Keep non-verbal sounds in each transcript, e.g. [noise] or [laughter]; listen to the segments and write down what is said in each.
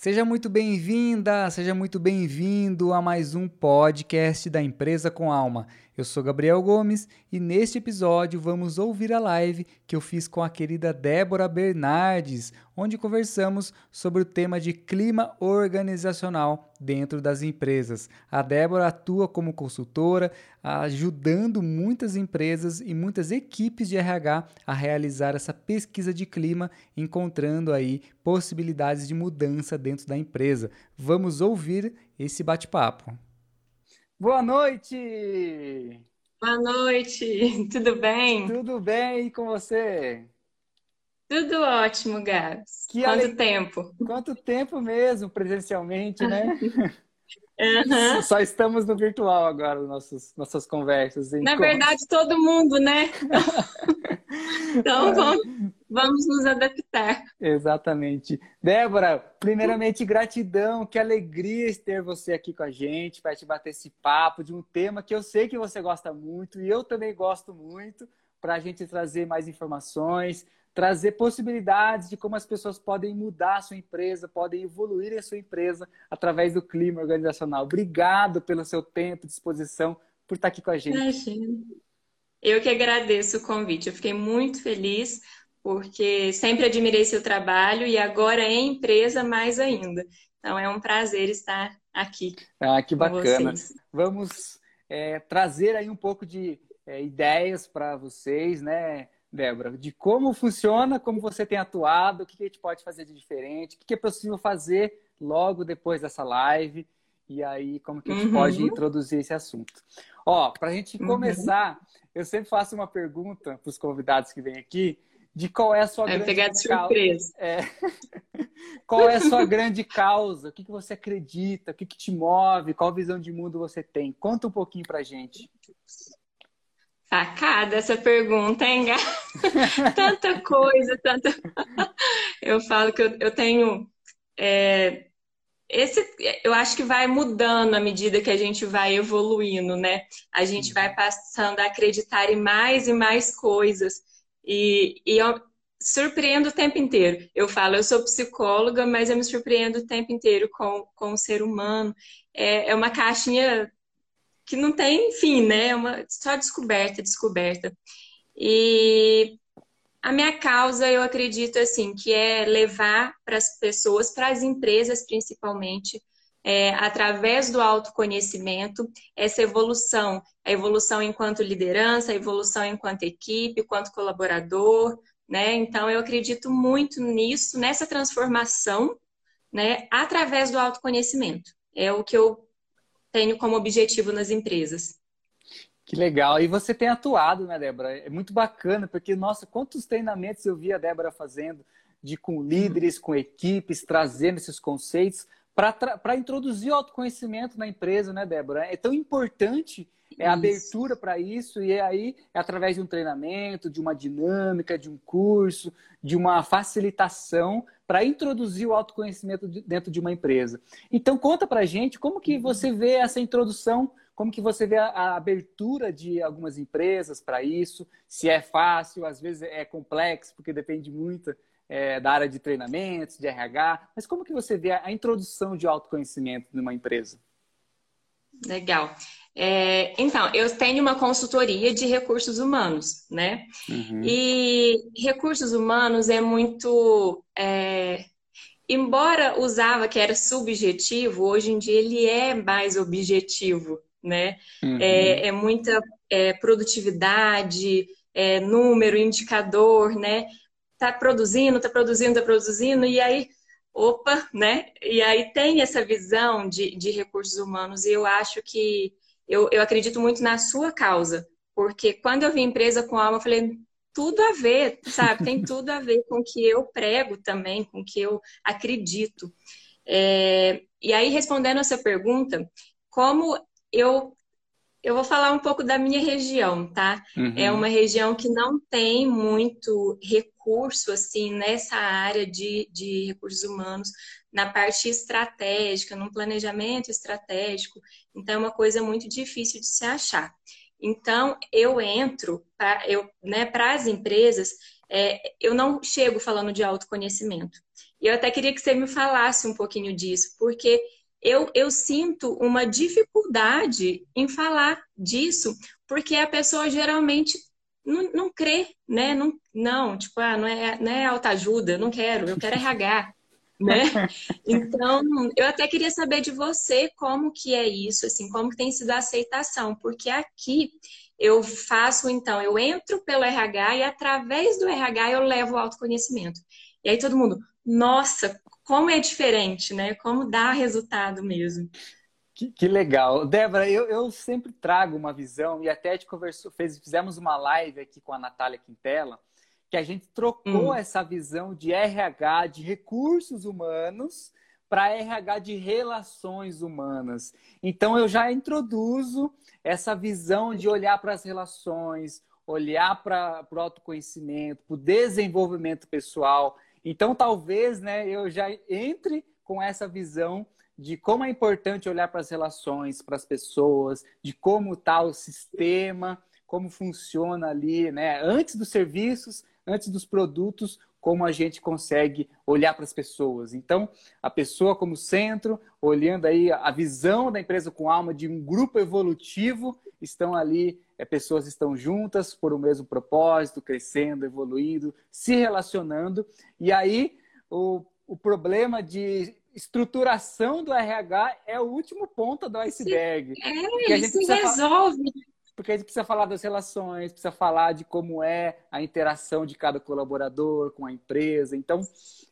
Seja muito bem-vinda, seja muito bem-vindo a mais um podcast da Empresa com Alma. Eu sou Gabriel Gomes e neste episódio vamos ouvir a live que eu fiz com a querida Débora Bernardes, onde conversamos sobre o tema de clima organizacional dentro das empresas. A Débora atua como consultora, ajudando muitas empresas e muitas equipes de RH a realizar essa pesquisa de clima, encontrando aí possibilidades de mudança dentro da empresa. Vamos ouvir esse bate-papo. Boa noite! Boa noite, [laughs] tudo bem? Tudo bem e com você? Tudo ótimo, Gabs. Que Quanto ale... tempo? Quanto tempo mesmo, presencialmente, né? [laughs] Uhum. Só estamos no virtual agora, nossas, nossas conversas. Na verdade, todo mundo, né? [laughs] então, vamos, vamos nos adaptar. Exatamente. Débora, primeiramente, gratidão, que alegria ter você aqui com a gente, para te bater esse papo de um tema que eu sei que você gosta muito e eu também gosto muito, para a gente trazer mais informações, trazer possibilidades de como as pessoas podem mudar a sua empresa, podem evoluir a sua empresa através do clima organizacional. Obrigado pelo seu tempo, disposição, por estar aqui com a gente. Imagina. Eu que agradeço o convite. Eu fiquei muito feliz porque sempre admirei seu trabalho e agora em empresa mais ainda. Então é um prazer estar aqui. Ah, que bacana. Vamos é, trazer aí um pouco de é, ideias para vocês, né? Débora, de como funciona, como você tem atuado, o que a gente pode fazer de diferente, o que é possível fazer logo depois dessa live, e aí como que a gente uhum. pode introduzir esse assunto. Ó, para a gente uhum. começar, uhum. eu sempre faço uma pergunta para os convidados que vêm aqui, de qual é a sua Vai grande pegar de surpresa. É... [laughs] qual é a sua grande causa? O que, que você acredita? O que, que te move? Qual visão de mundo você tem? Conta um pouquinho para gente. Sacada essa pergunta, hein, [laughs] Tanta coisa, tanta. [laughs] eu falo que eu, eu tenho. É, esse, eu acho que vai mudando à medida que a gente vai evoluindo, né? A gente vai passando a acreditar em mais e mais coisas. E, e eu surpreendo o tempo inteiro. Eu falo, eu sou psicóloga, mas eu me surpreendo o tempo inteiro com, com o ser humano. É, é uma caixinha que não tem fim, né? É uma só descoberta, descoberta. E a minha causa, eu acredito assim, que é levar para as pessoas, para as empresas principalmente, é, através do autoconhecimento, essa evolução, a evolução enquanto liderança, a evolução enquanto equipe, enquanto colaborador, né? Então eu acredito muito nisso, nessa transformação, né, através do autoconhecimento. É o que eu tenho como objetivo nas empresas. Que legal. E você tem atuado, né, Débora? É muito bacana, porque, nossa, quantos treinamentos eu vi a Débora fazendo de com líderes, com equipes, trazendo esses conceitos para introduzir o autoconhecimento na empresa, né, Débora? É tão importante é a abertura para isso, e é aí é através de um treinamento, de uma dinâmica, de um curso, de uma facilitação para introduzir o autoconhecimento dentro de uma empresa. Então conta para gente como que você vê essa introdução, como que você vê a, a abertura de algumas empresas para isso, se é fácil, às vezes é complexo, porque depende muito é, da área de treinamentos, de RH, mas como que você vê a, a introdução de autoconhecimento numa empresa? Legal. É, então, eu tenho uma consultoria de recursos humanos, né? Uhum. E recursos humanos é muito. É, embora usava que era subjetivo, hoje em dia ele é mais objetivo, né? Uhum. É, é, muita é, produtividade, é, número, indicador, né? Tá produzindo, tá produzindo, tá produzindo, e aí opa, né? E aí tem essa visão de, de recursos humanos e eu acho que eu, eu acredito muito na sua causa, porque quando eu vi empresa com alma, eu falei, tudo a ver, sabe? Tem [laughs] tudo a ver com o que eu prego também, com o que eu acredito. É, e aí, respondendo essa pergunta, como eu eu vou falar um pouco da minha região, tá? Uhum. É uma região que não tem muito recurso, assim, nessa área de, de recursos humanos, na parte estratégica, no planejamento estratégico. Então, é uma coisa muito difícil de se achar. Então, eu entro para né, as empresas, é, eu não chego falando de autoconhecimento. E eu até queria que você me falasse um pouquinho disso, porque eu, eu sinto uma dificuldade em falar disso, porque a pessoa geralmente não, não crê, né? Não, não tipo, ah, não é, não é autoajuda, não quero, eu quero RH. [laughs] né? Então, eu até queria saber de você como que é isso, assim, como que tem sido a aceitação, porque aqui eu faço, então, eu entro pelo RH e através do RH eu levo o autoconhecimento. E aí todo mundo, nossa, como é diferente, né? Como dá resultado mesmo. Que, que legal. Débora, eu, eu, sempre trago uma visão, e até a gente conversou, fez, fizemos uma live aqui com a Natália Quintela, que a gente trocou hum. essa visão de RH, de recursos humanos, para RH de relações humanas. Então, eu já introduzo essa visão de olhar para as relações, olhar para o autoconhecimento, para o desenvolvimento pessoal. Então, talvez né, eu já entre com essa visão de como é importante olhar para as relações, para as pessoas, de como está o sistema, como funciona ali, né? Antes dos serviços, antes dos produtos, como a gente consegue olhar para as pessoas. Então, a pessoa como centro, olhando aí a visão da empresa com alma de um grupo evolutivo, estão ali, é, pessoas estão juntas por o mesmo propósito, crescendo, evoluindo, se relacionando. E aí, o, o problema de estruturação do RH é o último ponto do iceberg. É, a gente se resolve. Porque a gente precisa falar das relações, precisa falar de como é a interação de cada colaborador com a empresa. Então,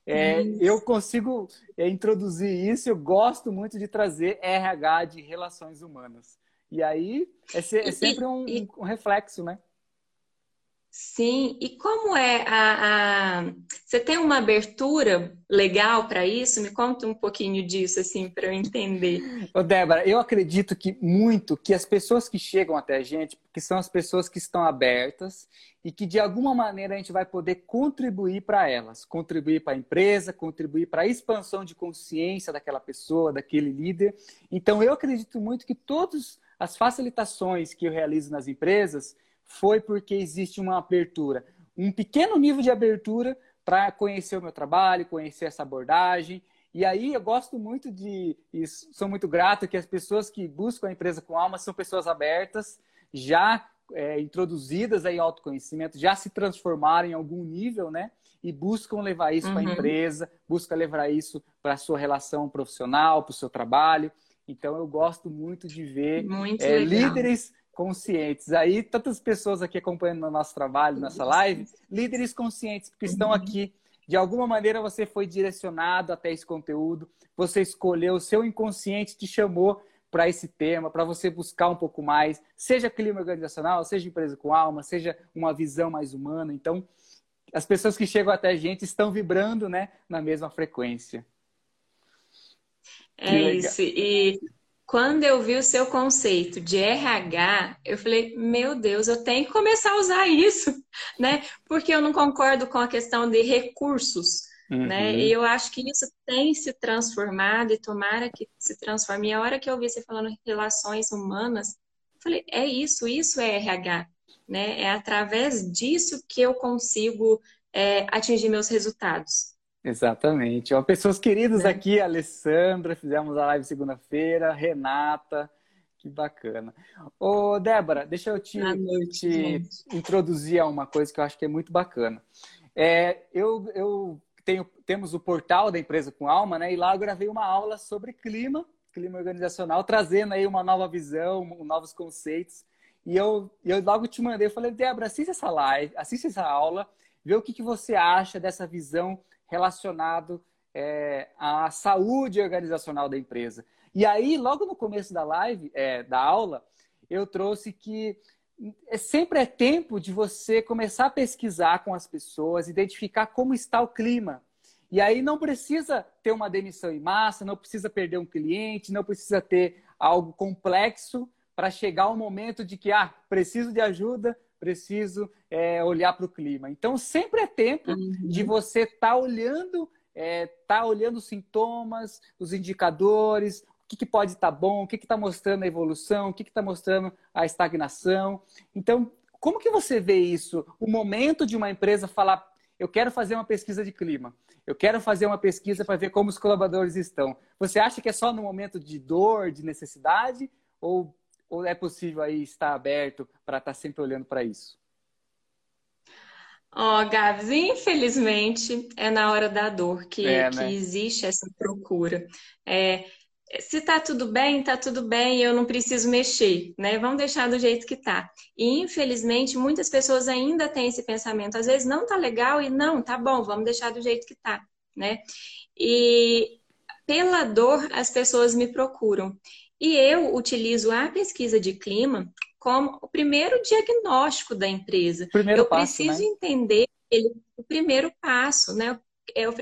é, eu consigo é, introduzir isso, eu gosto muito de trazer RH de relações humanas. E aí é, é sempre um, um reflexo, né? Sim, e como é a, a... Você tem uma abertura legal para isso? Me conta um pouquinho disso, assim, para eu entender. Ô, Débora, eu acredito que muito que as pessoas que chegam até a gente, que são as pessoas que estão abertas e que de alguma maneira a gente vai poder contribuir para elas, contribuir para a empresa, contribuir para a expansão de consciência daquela pessoa, daquele líder. Então, eu acredito muito que todas as facilitações que eu realizo nas empresas foi porque existe uma abertura, um pequeno nível de abertura para conhecer o meu trabalho, conhecer essa abordagem. E aí eu gosto muito de, e sou muito grato que as pessoas que buscam a empresa com alma são pessoas abertas, já é, introduzidas em autoconhecimento, já se transformaram em algum nível, né? E buscam levar isso uhum. para a empresa, buscam levar isso para a sua relação profissional, para o seu trabalho. Então eu gosto muito de ver muito é, líderes conscientes. Aí, tantas pessoas aqui acompanhando o nosso trabalho, nossa live, líderes conscientes, porque estão aqui. De alguma maneira você foi direcionado até esse conteúdo, você escolheu, o seu inconsciente te chamou para esse tema, para você buscar um pouco mais, seja clima organizacional, seja empresa com alma, seja uma visão mais humana. Então, as pessoas que chegam até a gente estão vibrando né, na mesma frequência. É isso. E quando eu vi o seu conceito de RH, eu falei, meu Deus, eu tenho que começar a usar isso, [laughs] né? Porque eu não concordo com a questão de recursos, né? uhum. né? E eu acho que isso tem se transformado e tomara que se transforme. E a hora que eu vi você falando relações humanas, eu falei, é isso, isso é RH, né? É através disso que eu consigo é, atingir meus resultados. Exatamente. Ó, pessoas queridas é. aqui, Alessandra, fizemos a live segunda-feira, Renata, que bacana. Ô, Débora, deixa eu te, noite, te introduzir a uma coisa que eu acho que é muito bacana. É, eu, eu tenho, temos o portal da Empresa com Alma, né? E lá eu gravei uma aula sobre clima, clima organizacional, trazendo aí uma nova visão, novos conceitos. E eu, eu logo te mandei, eu falei, Débora, assista essa live, assista essa aula, vê o que, que você acha dessa visão relacionado é, à saúde organizacional da empresa. E aí, logo no começo da live, é, da aula, eu trouxe que é, sempre é tempo de você começar a pesquisar com as pessoas, identificar como está o clima. E aí não precisa ter uma demissão em massa, não precisa perder um cliente, não precisa ter algo complexo para chegar ao momento de que, ah, preciso de ajuda, preciso é, olhar para o clima. Então, sempre é tempo uhum. de você estar tá olhando, é, tá olhando os sintomas, os indicadores, o que, que pode estar tá bom, o que está mostrando a evolução, o que está mostrando a estagnação. Então, como que você vê isso? O momento de uma empresa falar, eu quero fazer uma pesquisa de clima. Eu quero fazer uma pesquisa para ver como os colaboradores estão. Você acha que é só no momento de dor, de necessidade, ou, ou é possível aí estar aberto para estar tá sempre olhando para isso? Ó, oh, Gabs, infelizmente é na hora da dor que, é, né? que existe essa procura. É, se tá tudo bem, tá tudo bem, eu não preciso mexer, né? Vamos deixar do jeito que tá. E infelizmente muitas pessoas ainda têm esse pensamento. Às vezes não tá legal e não, tá bom, vamos deixar do jeito que tá, né? E pela dor as pessoas me procuram. E eu utilizo a pesquisa de clima como o primeiro diagnóstico da empresa. Primeiro eu passo, preciso né? entender ele, o primeiro passo, né? Eu,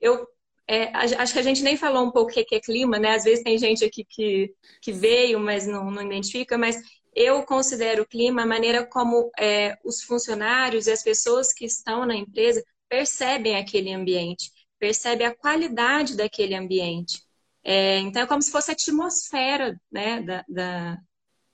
eu é, acho que a gente nem falou um pouco o que é clima, né? Às vezes tem gente aqui que, que veio, mas não, não identifica, mas eu considero o clima a maneira como é, os funcionários e as pessoas que estão na empresa percebem aquele ambiente, percebem a qualidade daquele ambiente. É, então, é como se fosse a atmosfera né, da, da,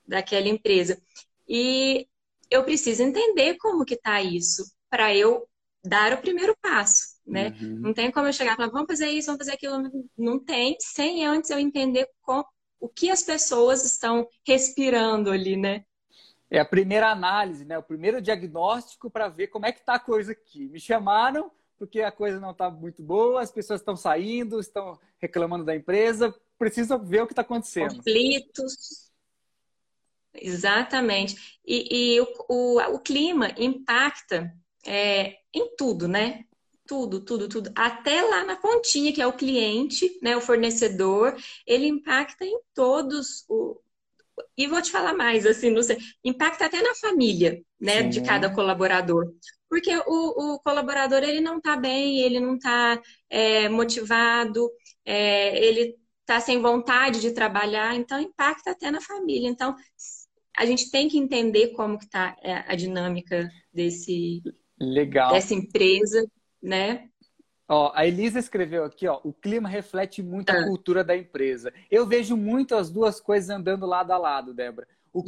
daquela empresa. E eu preciso entender como que está isso para eu dar o primeiro passo, né? Uhum. Não tem como eu chegar e falar, vamos fazer isso, vamos fazer aquilo. Não tem, sem antes eu entender com, o que as pessoas estão respirando ali, né? É a primeira análise, né? O primeiro diagnóstico para ver como é que está a coisa aqui. Me chamaram porque a coisa não está muito boa, as pessoas estão saindo, estão reclamando da empresa, precisa ver o que está acontecendo. Conflitos. Exatamente. E, e o, o, o, clima impacta é, em tudo, né? Tudo, tudo, tudo. Até lá na pontinha, que é o cliente, né? O fornecedor, ele impacta em todos o. E vou te falar mais, assim, não sei, impacta até na família, né, Sim. de cada colaborador. Porque o, o colaborador, ele não está bem, ele não está é, motivado, é, ele está sem vontade de trabalhar, então impacta até na família. Então, a gente tem que entender como que está é, a dinâmica desse, Legal. dessa empresa, né? Ó, a Elisa escreveu aqui, ó, o clima reflete muito a ah. cultura da empresa. Eu vejo muito as duas coisas andando lado a lado, Débora. O,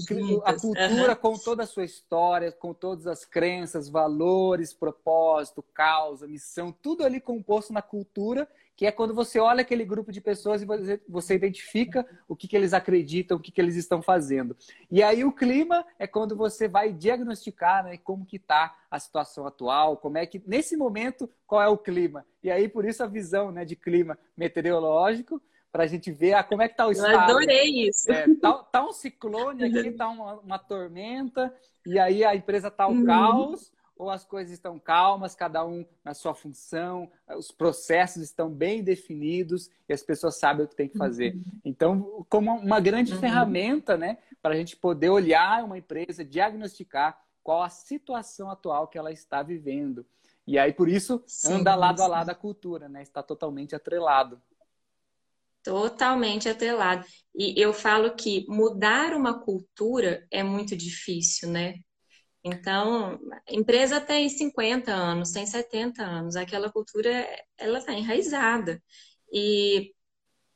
a cultura com toda a sua história, com todas as crenças, valores, propósito, causa, missão, tudo ali composto na cultura que é quando você olha aquele grupo de pessoas e você, você identifica o que, que eles acreditam, o que, que eles estão fazendo. E aí o clima é quando você vai diagnosticar né, como que está a situação atual, como é que, nesse momento, qual é o clima. E aí, por isso, a visão né, de clima meteorológico, para a gente ver ah, como é que está o estado. Eu adorei isso. É, tá, tá, um ciclone aqui, tá uma, uma, tormenta, e aí a empresa tá o uhum. caos, ou as coisas estão calmas, cada um na sua função, os processos estão bem definidos e as pessoas sabem o que tem que fazer. Uhum. Então, como uma grande uhum. ferramenta, né, para a gente poder olhar uma empresa, diagnosticar qual a situação atual que ela está vivendo. E aí, por isso, sim, anda lado sim. a lado a cultura, né? Está totalmente atrelado. Totalmente atrelado. E eu falo que mudar uma cultura é muito difícil, né? Então, a empresa tem 50 anos, tem 70 anos, aquela cultura ela está enraizada e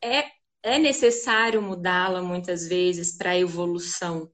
é, é necessário mudá-la muitas vezes para a evolução,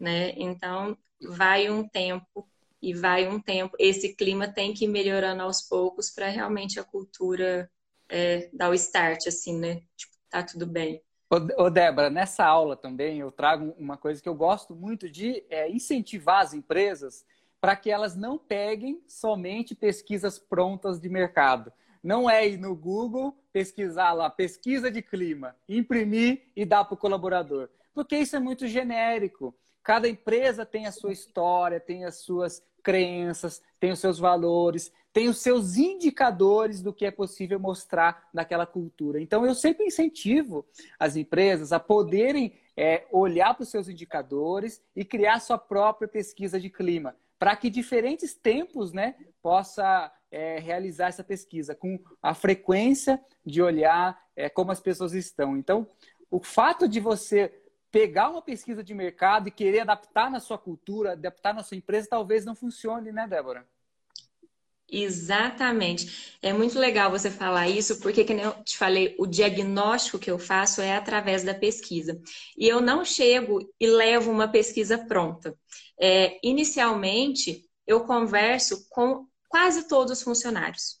né? Então, vai um tempo e vai um tempo. Esse clima tem que ir melhorando aos poucos para realmente a cultura é, dar o start, assim, né? Tipo, tá tudo bem. Ô, Débora, nessa aula também eu trago uma coisa que eu gosto muito de é, incentivar as empresas para que elas não peguem somente pesquisas prontas de mercado. Não é ir no Google pesquisar lá, pesquisa de clima, imprimir e dar para o colaborador. Porque isso é muito genérico. Cada empresa tem a sua história, tem as suas crenças, tem os seus valores, tem os seus indicadores do que é possível mostrar naquela cultura. Então, eu sempre incentivo as empresas a poderem é, olhar para os seus indicadores e criar sua própria pesquisa de clima, para que diferentes tempos né, possa é, realizar essa pesquisa com a frequência de olhar é, como as pessoas estão. Então, o fato de você pegar uma pesquisa de mercado e querer adaptar na sua cultura, adaptar na sua empresa, talvez não funcione, né, Débora? Exatamente. É muito legal você falar isso, porque, como eu te falei, o diagnóstico que eu faço é através da pesquisa. E eu não chego e levo uma pesquisa pronta. É, inicialmente, eu converso com quase todos os funcionários.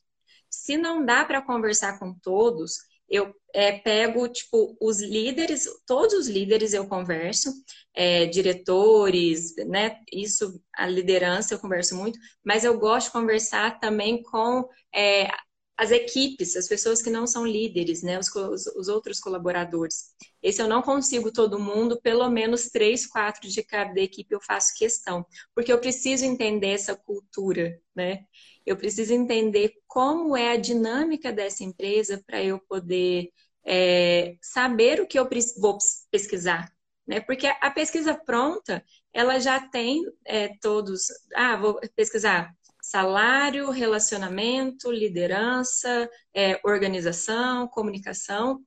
Se não dá para conversar com todos, eu é, pego, tipo, os líderes, todos os líderes eu converso, é, diretores, né? Isso, a liderança eu converso muito, mas eu gosto de conversar também com é, as equipes, as pessoas que não são líderes, né? Os, os, outros colaboradores. Esse eu não consigo todo mundo, pelo menos três, quatro de cada equipe eu faço questão, porque eu preciso entender essa cultura, né? Eu preciso entender como é a dinâmica dessa empresa para eu poder é, saber o que eu vou pesquisar, né? Porque a pesquisa pronta, ela já tem é, todos. Ah, vou pesquisar salário, relacionamento, liderança, é, organização, comunicação.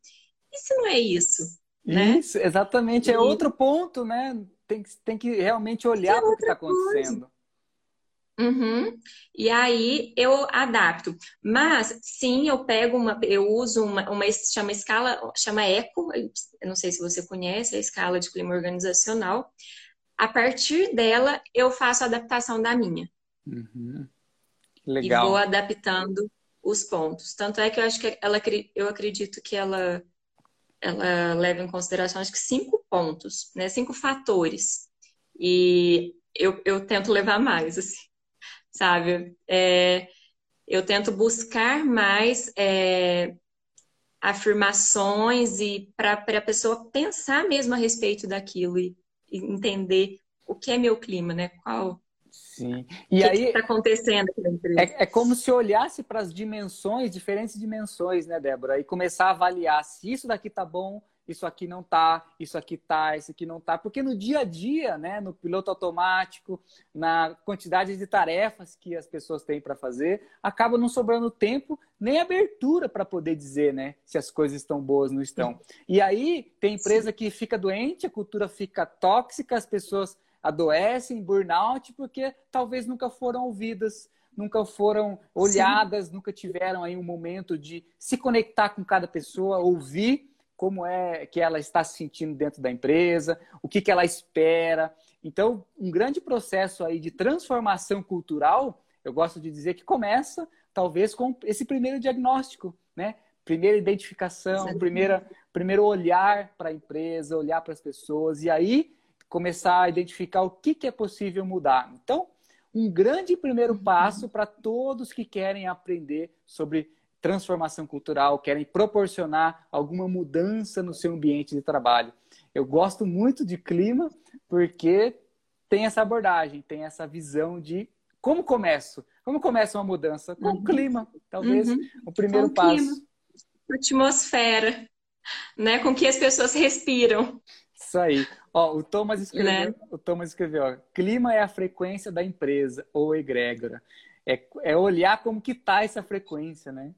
E se não é isso? Né? Isso, exatamente. É. É outro ponto, né? Tem, tem que realmente olhar para o que está acontecendo. Uhum. E aí eu adapto. Mas sim, eu pego uma, eu uso uma, uma chama escala, chama ECO, eu não sei se você conhece, a escala de clima organizacional. A partir dela, eu faço a adaptação da minha. Uhum. Legal. E vou adaptando os pontos. Tanto é que eu acho que ela, eu acredito que ela, ela leva em consideração acho que cinco pontos, né? Cinco fatores. E eu, eu tento levar mais, assim sabe? É, eu tento buscar mais é, afirmações e para a pessoa pensar mesmo a respeito daquilo e, e, entender o que é meu clima, né? Qual Sim. E que está acontecendo? É, é como se olhasse para as dimensões, diferentes dimensões, né, Débora? E começar a avaliar se isso daqui tá bom, isso aqui não tá, isso aqui tá, isso aqui não tá, porque no dia a dia, né, no piloto automático, na quantidade de tarefas que as pessoas têm para fazer, acaba não sobrando tempo nem abertura para poder dizer, né, se as coisas estão boas ou não estão. E aí tem empresa Sim. que fica doente, a cultura fica tóxica, as pessoas adoecem, burnout, porque talvez nunca foram ouvidas, nunca foram olhadas, Sim. nunca tiveram aí um momento de se conectar com cada pessoa, ouvir como é que ela está se sentindo dentro da empresa, o que, que ela espera. Então, um grande processo aí de transformação cultural, eu gosto de dizer que começa talvez com esse primeiro diagnóstico, né? Primeira identificação, primeira, primeiro olhar para a empresa, olhar para as pessoas e aí começar a identificar o que, que é possível mudar. Então, um grande primeiro uhum. passo para todos que querem aprender sobre transformação cultural, querem proporcionar alguma mudança no seu ambiente de trabalho. Eu gosto muito de clima porque tem essa abordagem, tem essa visão de como começo, como começa uma mudança com o uhum. clima, talvez uhum. o primeiro com passo. Clima. Atmosfera, né, com que as pessoas respiram. Isso aí. Ó, o Thomas escreveu, né? o Thomas escreveu, ó, clima é a frequência da empresa ou egrégora. É, é olhar como que tá essa frequência, né?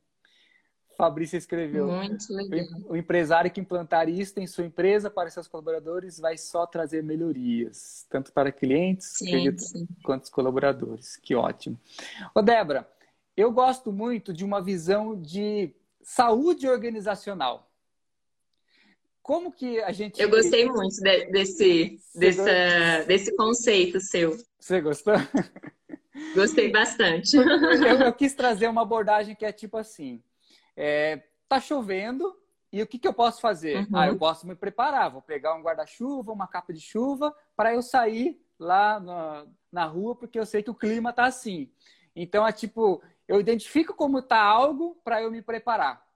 Fabrícia escreveu. Muito legal. O empresário que implantar isso em sua empresa para seus colaboradores vai só trazer melhorias, tanto para clientes sim, sim. quanto os colaboradores. Que ótimo. Ô, Débora, eu gosto muito de uma visão de saúde organizacional. Como que a gente. Eu gostei muito de, desse, dessa, desse conceito seu. Você gostou? Gostei bastante. Eu, eu quis trazer uma abordagem que é tipo assim é, tá chovendo e o que, que eu posso fazer? Uhum. Ah, eu posso me preparar, vou pegar um guarda-chuva, uma capa de chuva, para eu sair lá na, na rua, porque eu sei que o clima tá assim. Então é tipo, eu identifico como tá algo para eu me preparar.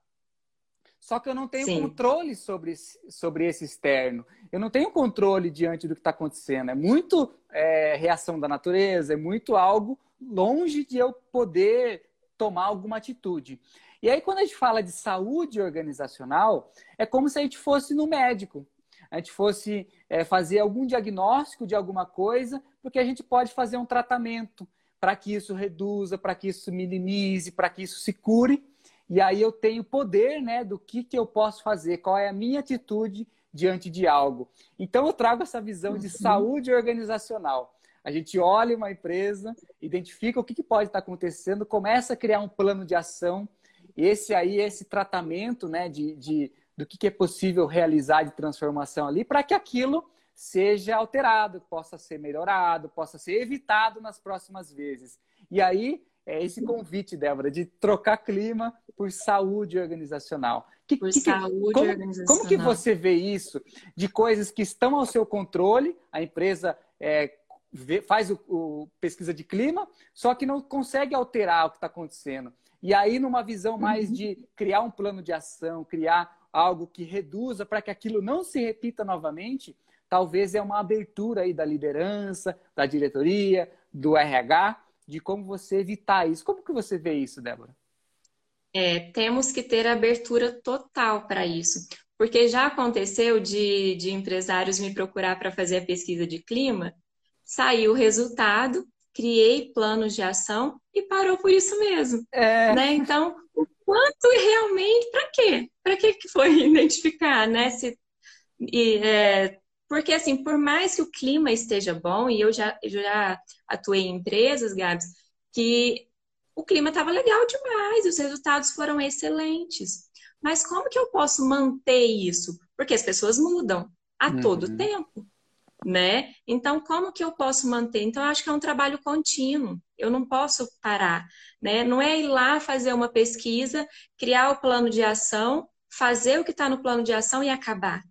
Só que eu não tenho Sim. controle sobre, sobre esse externo. Eu não tenho controle diante do que está acontecendo. É muito é, reação da natureza, é muito algo longe de eu poder tomar alguma atitude. E aí, quando a gente fala de saúde organizacional, é como se a gente fosse no médico. A gente fosse é, fazer algum diagnóstico de alguma coisa, porque a gente pode fazer um tratamento para que isso reduza, para que isso minimize, para que isso se cure. E aí eu tenho poder né, do que, que eu posso fazer, qual é a minha atitude diante de algo. Então eu trago essa visão de uhum. saúde organizacional. A gente olha uma empresa, identifica o que, que pode estar acontecendo, começa a criar um plano de ação esse aí, esse tratamento né, de, de do que, que é possível realizar de transformação ali, para que aquilo seja alterado, possa ser melhorado, possa ser evitado nas próximas vezes. E aí é, esse convite, Débora, de trocar clima por saúde organizacional. Que, por que, saúde como, organizacional. Como que você vê isso de coisas que estão ao seu controle, a empresa é, vê, faz o, o, pesquisa de clima, só que não consegue alterar o que está acontecendo. E aí, numa visão mais uhum. de criar um plano de ação, criar algo que reduza para que aquilo não se repita novamente, talvez é uma abertura aí da liderança, da diretoria, do RH, de como você evitar isso. Como que você vê isso, Débora? É, temos que ter abertura total para isso. Porque já aconteceu de, de empresários me procurar para fazer a pesquisa de clima, saiu o resultado, criei planos de ação e parou por isso mesmo. É... Né? Então, o quanto realmente, para quê? Para que foi [laughs] identificar, né? Se, e, é, porque, assim, por mais que o clima esteja bom, e eu já, eu já atuei em empresas, Gabs, que o clima estava legal demais, os resultados foram excelentes. Mas como que eu posso manter isso? Porque as pessoas mudam a uhum. todo tempo, né? Então, como que eu posso manter? Então, eu acho que é um trabalho contínuo. Eu não posso parar, né? Não é ir lá fazer uma pesquisa, criar o plano de ação, fazer o que está no plano de ação e acabar,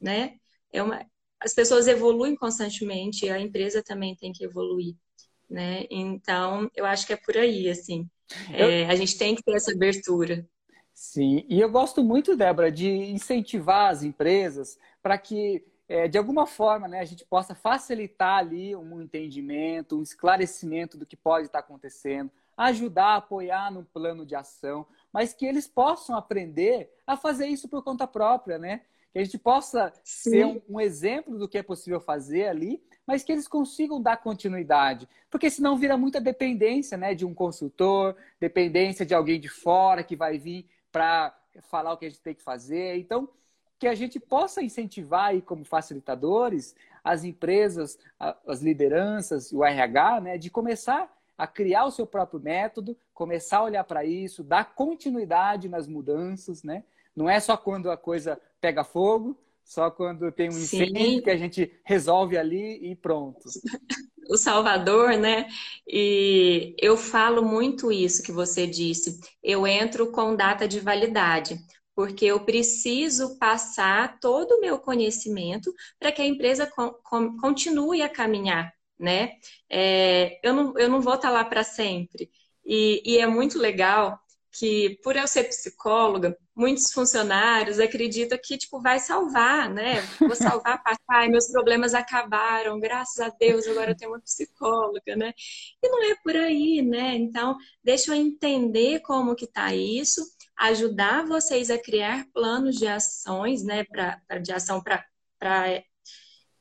né? É uma, as pessoas evoluem constantemente, a empresa também tem que evoluir, né? Então, eu acho que é por aí, assim. É, eu... a gente tem que ter essa abertura. Sim, e eu gosto muito, Débora, de incentivar as empresas para que, é, de alguma forma, né, a gente possa facilitar ali um entendimento, um esclarecimento do que pode estar acontecendo, ajudar, apoiar no plano de ação, mas que eles possam aprender a fazer isso por conta própria, né? que a gente possa Sim. ser um, um, exemplo do que é possível fazer ali, mas que eles consigam dar continuidade. Porque senão vira muita dependência né, de um consultor, dependência de alguém de fora que vai vir para falar o que a gente tem que fazer. Então, que a gente possa incentivar aí como facilitadores as empresas, as lideranças, o RH, né, de começar a criar o seu próprio método, começar a olhar para isso, dar continuidade nas mudanças, né? Não é só quando a coisa pega fogo, só quando tem um incêndio Sim. que a gente resolve ali e pronto. [laughs] O Salvador, né? E eu falo muito isso que você disse. Eu entro com data de validade, porque eu preciso passar todo o meu conhecimento para que a empresa continue a caminhar, né? É, eu, não, eu não vou estar lá para sempre. E, e é muito legal que, por eu ser psicóloga, muitos funcionários acreditam que, tipo, vai salvar, né? Vou salvar papai, meus problemas acabaram, graças a Deus, agora eu tenho uma psicóloga, né? E não é por aí, né? Então, deixa eu entender como que tá isso, ajudar vocês a criar planos de ações, né, pra, de ação para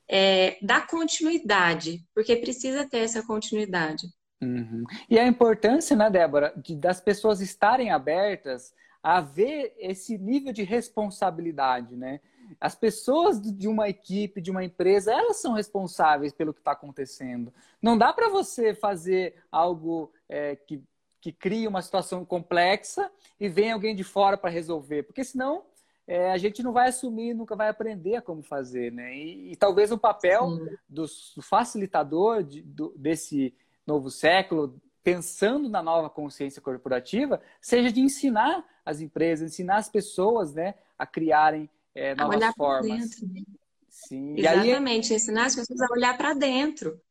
é, dar continuidade, porque precisa ter essa continuidade. Uhum. E a importância, né, Débora, de, das pessoas estarem abertas a ver esse nível de responsabilidade, né? As pessoas de uma equipe, de uma empresa, elas são responsáveis pelo que está acontecendo. Não dá para você fazer algo é, que, que crie uma situação complexa e vem alguém de fora para resolver, porque senão é, a gente não vai assumir, nunca vai aprender como fazer, né? E, e talvez o papel do, do facilitador de, do, desse novo século, pensando na nova consciência corporativa, seja de ensinar as empresas, ensinar as pessoas né, a criarem é, novas a formas. Dentro, né? Sim. Exatamente, aí... ensinar as pessoas a olhar para dentro.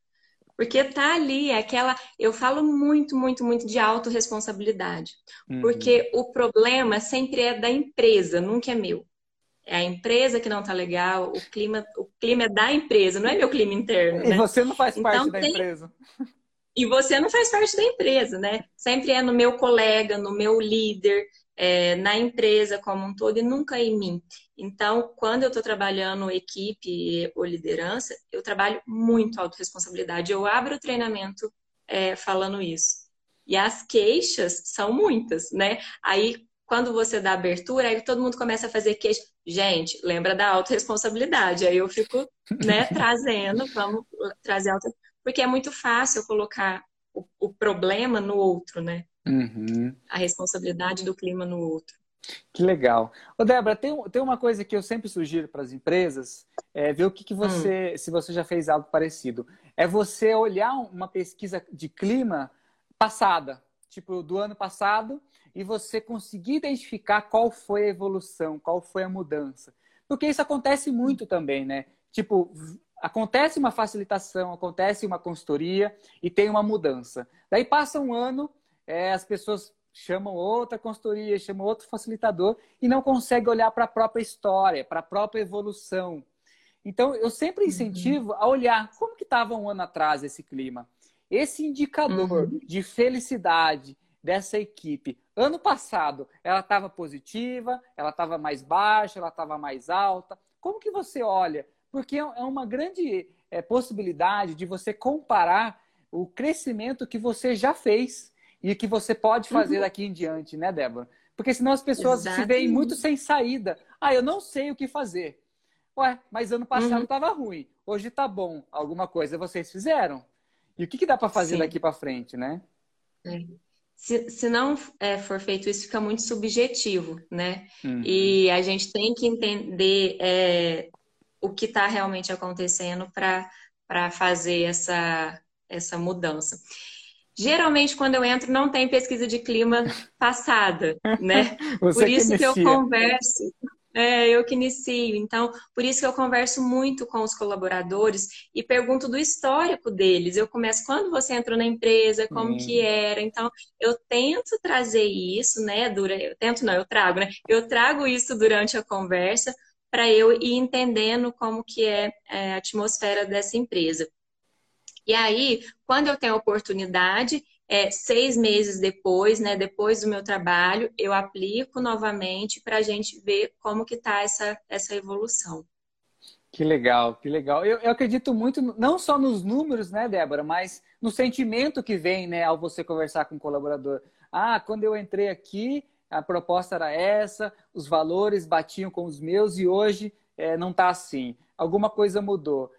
Porque tá ali, é aquela. Eu falo muito, muito, muito de autorresponsabilidade. Uhum. Porque o problema sempre é da empresa, nunca é meu. É a empresa que não tá legal, o clima, o clima é da empresa, não é meu clima interno. E né? você não faz parte então, da tem... empresa. E você não faz parte da empresa, né? Sempre é no meu colega, no meu líder, é, na empresa como um todo e nunca em mim. Então, quando eu estou trabalhando equipe ou liderança, eu trabalho muito autorresponsabilidade. Eu abro o treinamento é, falando isso. E as queixas são muitas, né? Aí, quando você dá abertura, aí todo mundo começa a fazer queixa. Gente, lembra da autorresponsabilidade. Aí eu fico, né, [laughs] trazendo, vamos trazer auto porque é muito fácil colocar o, o problema no outro, né? Uhum. A responsabilidade do clima no outro. Que legal. Ô, Débora, tem, tem uma coisa que eu sempre sugiro para as empresas, é ver o que, que você, hum. se você já fez algo parecido. É você olhar uma pesquisa de clima passada. tipo, do ano passado e você conseguir identificar qual foi a evolução, qual foi a mudança. Porque isso acontece muito também, né? Tipo, acontece uma facilitação, acontece uma consultoria e tem uma mudança. Daí passa um ano, é, as pessoas chamam outra consultoria, chamam outro facilitador e não conseguem olhar para a própria história, para a própria evolução. Então, eu sempre uhum. incentivo uhum. a olhar como que estava um ano atrás esse clima. Esse indicador uhum. de felicidade dessa equipe, ano passado, ela estava positiva, ela estava mais baixa, ela estava mais alta. Como que você olha? Porque é uma grande é, possibilidade de você comparar o crescimento que você já fez e que você pode fazer uhum. daqui em diante, né, Débora? Porque senão as pessoas Exatamente. se veem muito sem saída. Ah, eu não sei o que fazer. Ué, mas ano passado estava uhum. ruim, hoje está bom. Alguma coisa vocês fizeram. E o que, que dá para fazer Sim. daqui para frente, né? É. Se, se não é, for feito isso, fica muito subjetivo, né? Uhum. E a gente tem que entender é, o que está realmente acontecendo para fazer essa, essa mudança. Geralmente, quando eu entro, não tem pesquisa de clima passada, [laughs] né? Por isso que, que eu converso. É, eu que inicio. Então, por isso que eu converso muito com os colaboradores e pergunto do histórico deles. Eu começo quando você entrou na empresa, como hum. que era. Então, eu tento trazer isso, né? Dura, eu tento não, eu trago, né? Eu trago isso durante a conversa para eu ir entendendo como que é, é a atmosfera dessa empresa. E aí, quando eu tenho oportunidade, é, seis meses depois, né, depois do meu trabalho, eu aplico novamente para a gente ver como que está essa, essa evolução. Que legal, que legal. Eu, eu, acredito muito, não só nos números, né, Débora, mas no sentimento que vem, né, ao você conversar com o colaborador. Ah, quando eu entrei aqui, a proposta era essa, os valores batiam com os meus e hoje é, não está assim. Alguma coisa mudou.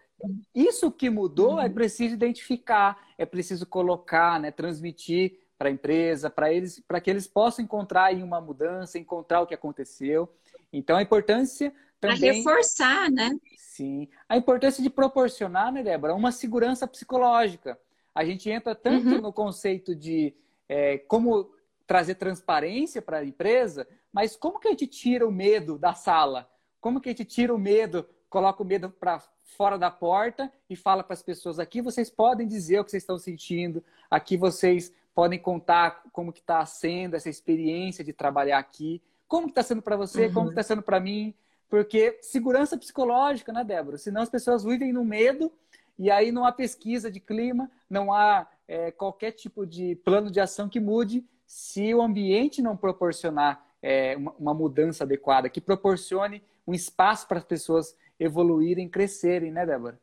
Isso que mudou é uhum. preciso identificar, é preciso colocar, né, transmitir para a empresa, para eles, para que eles possam encontrar em uma mudança, encontrar o que aconteceu. Então a importância também a reforçar, né? Sim, a importância de proporcionar, né, Débora, uma segurança psicológica. A gente entra tanto uhum. no conceito de é, como trazer transparência para a empresa, mas como que a gente tira o medo da sala? Como que a gente tira o medo, coloca o medo para fora da porta e fala para as pessoas aqui vocês podem dizer o que vocês estão sentindo, aqui vocês podem contar como que está sendo essa experiência de trabalhar aqui, como que está sendo para você, uhum. como está sendo para mim, porque segurança psicológica, né, Débora? Senão as pessoas vivem no medo e aí não há pesquisa de clima, não há é, qualquer tipo de plano de ação que mude se o ambiente não proporcionar é, uma, uma mudança adequada, que proporcione um espaço para as pessoas evoluírem, crescerem, né, Débora?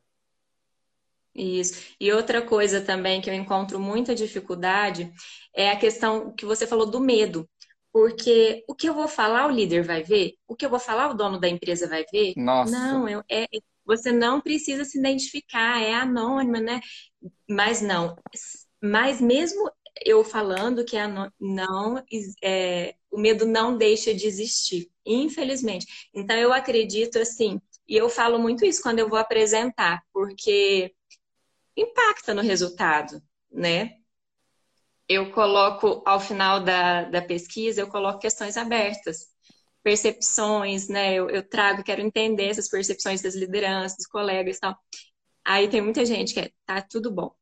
Isso. E outra coisa também que eu encontro muita dificuldade é a questão que você falou do medo. Porque o que eu vou falar, o líder vai ver? O que eu vou falar, o dono da empresa vai ver? Nossa. Não, eu, é, você não precisa se identificar, é anônima, né? Mas não. Mas mesmo eu falando que é não, é, o medo não deixa de existir, infelizmente. Então eu acredito assim e eu falo muito isso quando eu vou apresentar, porque impacta no resultado, né? Eu coloco, ao final da, da pesquisa, eu coloco questões abertas, percepções, né? Eu, eu trago, quero entender essas percepções das lideranças, dos colegas e tal. Aí tem muita gente que é, tá tudo bom.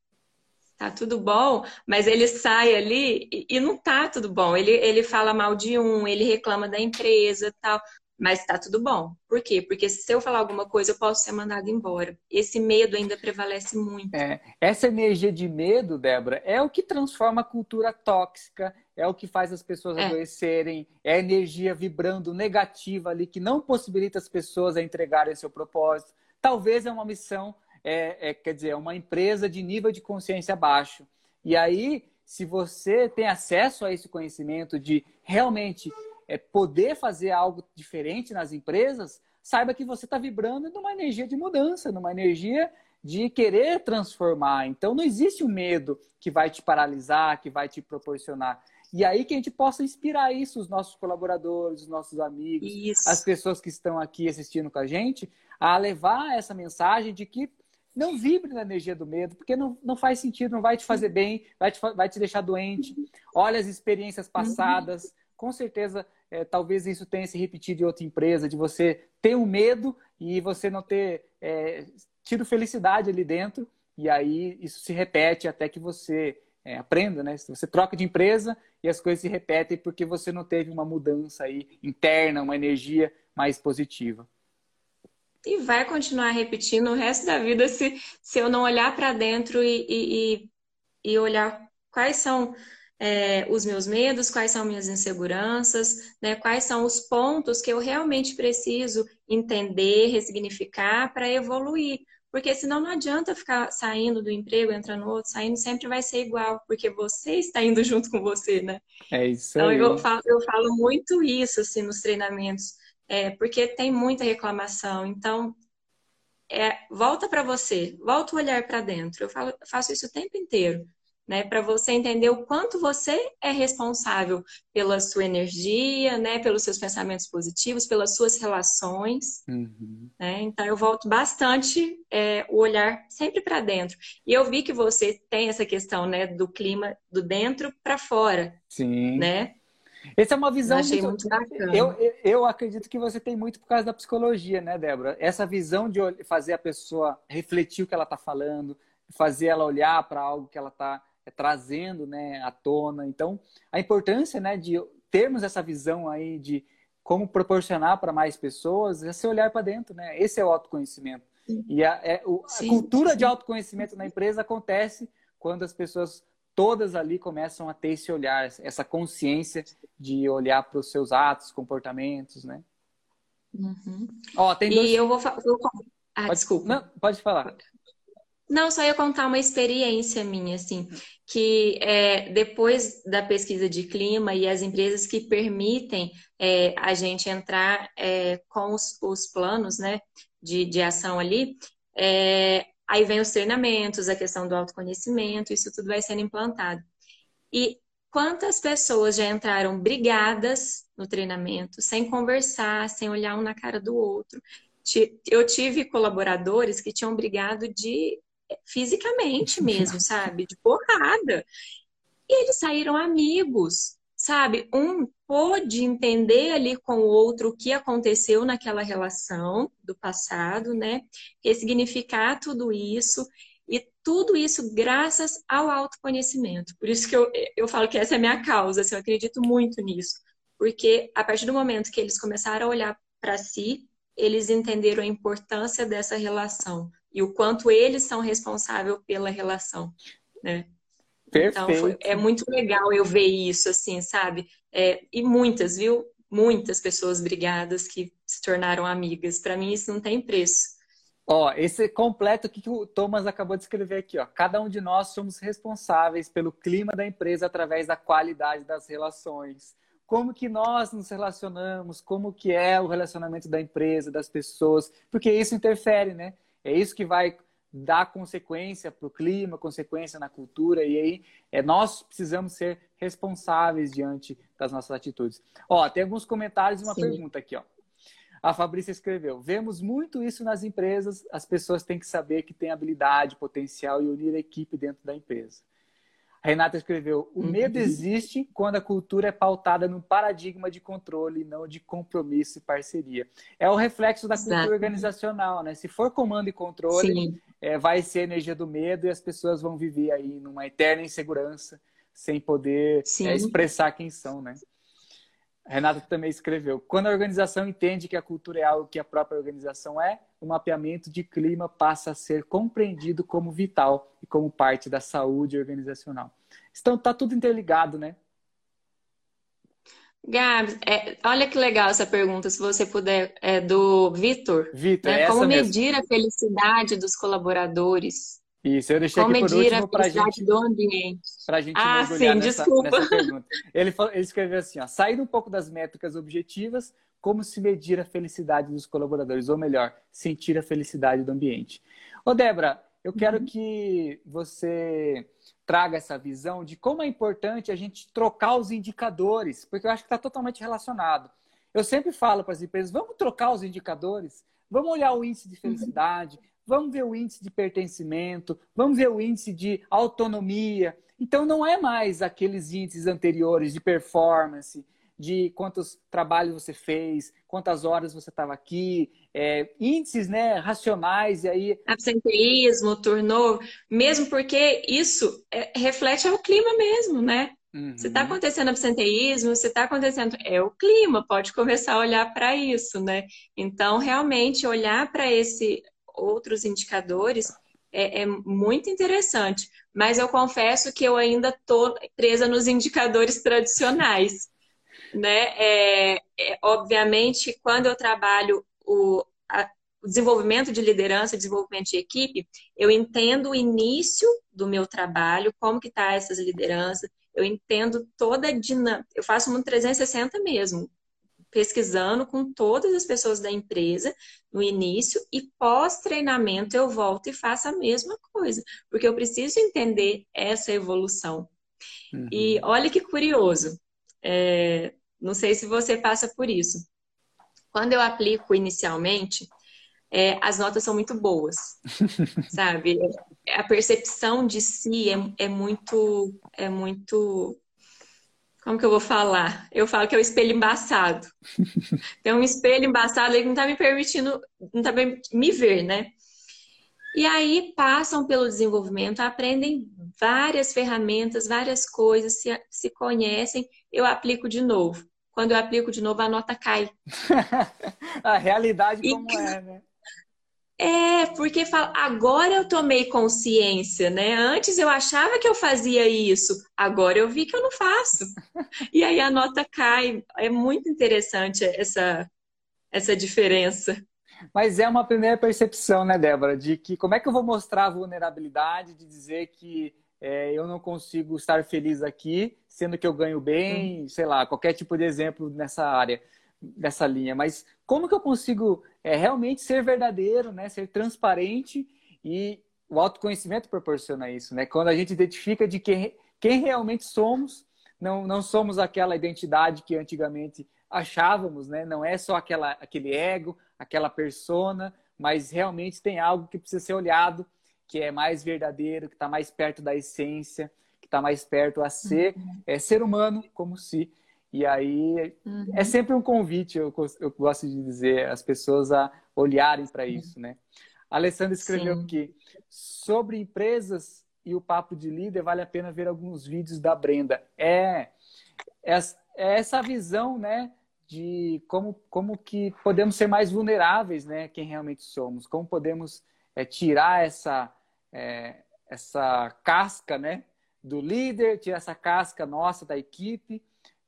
Tá tudo bom, mas ele sai ali e, e não tá tudo bom. Ele, ele fala mal de um, ele reclama da empresa tal mas tá tudo bom. Por quê? Porque se eu falar alguma coisa, eu posso ser mandado embora. Esse medo ainda prevalece muito. É, essa energia de medo, Débora, é o que transforma a cultura tóxica, é o que faz as pessoas é. adoecerem, é a energia vibrando negativa ali, que não possibilita as pessoas a entregarem seu propósito. Talvez é uma missão, é, é, quer dizer, é uma empresa de nível de consciência baixo. E aí, se você tem acesso a esse conhecimento de realmente é, poder fazer algo diferente nas empresas, saiba que você está vibrando numa energia de mudança, numa energia de querer transformar. Então não existe o um medo que vai te paralisar, que vai te proporcionar. E aí que a gente possa inspirar isso, os nossos colaboradores, os nossos amigos, isso. as pessoas que estão aqui assistindo com a gente, a levar essa mensagem de que não vibre na energia do medo, porque não, não faz sentido, não vai te fazer bem, vai te, vai te deixar doente. Olha as experiências uhum. passadas, com certeza, é, talvez isso tenha se repetido em outra empresa, de você ter um medo e você não ter é, tido felicidade ali dentro, e aí isso se repete até que você é, aprenda, né? Você troca de empresa e as coisas se repetem porque você não teve uma mudança aí interna, uma energia mais positiva. E vai continuar repetindo o resto da vida se, se eu não olhar para dentro e, e, e, olhar quais são é, os meus medos, quais são minhas inseguranças, né? quais são os pontos que eu realmente preciso entender, ressignificar para evoluir. Porque senão não adianta ficar saindo do emprego, entrando no outro, saindo, sempre vai ser igual, porque você está indo [laughs] junto com você, né? É isso então, aí. Então eu falo, eu falo muito isso assim nos treinamentos, é, porque tem muita reclamação. Então, é, volta para você, volta o olhar para dentro. Eu falo, faço isso o tempo inteiro né? Para você entender o quanto você é responsável pela sua energia, né? Pelos seus pensamentos positivos, pelas suas relações, uhum. né? Então eu volto bastante é, o olhar sempre para dentro. E eu vi que você tem essa questão, né? Do clima do dentro para fora. Sim. Né? Essa é uma visão muito, muito bacana. Eu, eu acredito que você tem muito por causa da psicologia, né, Débora? Essa visão de fazer a pessoa refletir o que ela está falando, fazer ela olhar para algo que ela está trazendo né, à tona. Então, a importância né, de termos essa visão aí de como proporcionar para mais pessoas é se olhar para dentro, né? Esse é o autoconhecimento. Sim. E a, é, o, a cultura de autoconhecimento na empresa acontece quando as pessoas todas ali começam a ter esse olhar, essa consciência de olhar para os seus atos, comportamentos, né? Uhum. Ó, tem dois... E eu vou falar. Ah, pode, desculpa. Não, pode falar. Não, só ia contar uma experiência minha, assim, que é, depois da pesquisa de clima e as empresas que permitem é, a gente entrar é, com os, os, planos né, de, de ação ali, é, aí vem os treinamentos, a questão do autoconhecimento, isso tudo vai sendo implantado. E quantas pessoas já entraram brigadas no treinamento, sem conversar, sem olhar um na cara do outro? Eu tive colaboradores que tinham brigado de fisicamente mesmo, [laughs] sabe? De porrada. E eles saíram amigos, sabe? Um pôde entender ali com o outro o que aconteceu naquela relação do passado, né? Ressignificar tudo isso. E tudo isso graças ao autoconhecimento. Por isso que eu, eu falo que essa é a minha causa, assim, eu acredito muito nisso. Porque a partir do momento que eles começaram a olhar para si, eles entenderam a importância dessa relação e o quanto eles são responsáveis pela relação, né? Perfeito. Então, foi, é muito legal eu ver isso, assim, sabe? É, e muitas, viu? Muitas pessoas brigadas que se tornaram amigas. Para mim, isso não tem preço. Ó, esse completo que o Thomas acabou de escrever aqui, ó. Cada um de nós somos responsáveis pelo clima da empresa através da qualidade das relações. Como que nós nos relacionamos, como que é o relacionamento da empresa, das pessoas, porque isso interfere, né? É isso que vai dar consequência para o clima, consequência na cultura, e aí é, nós precisamos ser responsáveis diante das nossas atitudes. Ó, tem alguns comentários e uma Sim. pergunta aqui, ó. A Fabrícia escreveu: Vemos muito isso nas empresas, as pessoas têm que saber que têm habilidade, potencial e unir a equipe dentro da empresa. Renata escreveu: o uhum. medo existe quando a cultura é pautada num paradigma de controle, não de compromisso e parceria. É o reflexo da cultura Exato. organizacional, né? Se for comando e controle, é, vai ser energia do medo e as pessoas vão viver aí numa eterna insegurança, sem poder é, expressar quem são, né? Renata também escreveu: quando a organização entende que a cultura é algo que a própria organização é, o mapeamento de clima passa a ser compreendido como vital e como parte da saúde organizacional. Então, tá tudo interligado, né? Gabs, é, olha que legal essa pergunta, se você puder, é do Vitor. Vitor, né? é Como medir mesmo. a felicidade dos colaboradores? Isso, eu deixei Como aqui por último para gente, do ambiente. Pra gente ah, mergulhar sim, nessa, desculpa. nessa pergunta. Ele, falou, ele escreveu assim, ó, sair um pouco das métricas objetivas, como se medir a felicidade dos colaboradores, ou melhor, sentir a felicidade do ambiente. Ô, Débora, eu quero uhum. que você traga essa visão de como é importante a gente trocar os indicadores, porque eu acho que está totalmente relacionado. Eu sempre falo para as empresas, vamos trocar os indicadores, vamos olhar o índice de felicidade, vamos ver o índice de pertencimento, vamos ver o índice de autonomia. Então, não é mais aqueles índices anteriores de performance, de quantos trabalhos você fez, quantas horas você estava aqui, é, índices né, racionais e aí. Absenteísmo, turnover, mesmo porque isso é, reflete o clima mesmo, né? Uhum. Se está acontecendo absenteísmo, se está acontecendo. É o clima, pode começar a olhar para isso, né? Então, realmente, olhar para esses outros indicadores é, é, muito interessante. Mas eu confesso que eu ainda estou presa nos indicadores tradicionais né? É, é, obviamente, quando eu trabalho o, a, o desenvolvimento de liderança, desenvolvimento de equipe, eu entendo o início do meu trabalho, como que tá essas lideranças, eu entendo toda a dinâmica, eu faço um 360 mesmo, pesquisando com todas as pessoas da empresa no início e pós-treinamento eu volto e faço a mesma coisa, porque eu preciso entender essa evolução. Uhum. E olha que curioso, é, não sei se você passa por isso. Quando eu aplico inicialmente, é, as notas são muito boas, [laughs] sabe? A percepção de si é, é, muito, é muito, como que eu vou falar? Eu falo que é o espelho embaçado. [laughs] Tem um espelho embaçado aí que não está me permitindo, não está me ver, né? E aí passam pelo desenvolvimento, aprendem várias ferramentas, várias coisas, se, se conhecem, eu aplico de novo. Quando eu aplico de novo, a nota cai. [laughs] a realidade como e... é, né? É, porque agora eu tomei consciência, né? Antes eu achava que eu fazia isso, agora eu vi que eu não faço. E aí a nota cai. É muito interessante essa, essa diferença. Mas é uma primeira percepção, né, Débora, de que como é que eu vou mostrar a vulnerabilidade, de dizer que é, eu não consigo estar feliz aqui, sendo que eu ganho bem, hum. sei lá, qualquer tipo de exemplo nessa área, nessa linha. Mas como que eu consigo é, realmente ser verdadeiro, né, ser transparente e o autoconhecimento proporciona isso, né? Quando a gente identifica de quem, quem realmente somos, não, não somos aquela identidade que antigamente achávamos, né? Não é só aquela, aquele ego, aquela persona, mas realmente tem algo que precisa ser olhado que é mais verdadeiro, que está mais perto da essência, que está mais perto a ser uhum. é ser humano como se. E aí uhum. é sempre um convite, eu, eu gosto de dizer, as pessoas a olharem para isso, né? A Alessandra escreveu Sim. que sobre empresas e o papo de líder vale a pena ver alguns vídeos da Brenda. É, é, é essa visão, né? de como, como que podemos ser mais vulneráveis, né? Quem realmente somos, como podemos é, tirar essa, é, essa casca, né? Do líder, tirar essa casca nossa da equipe,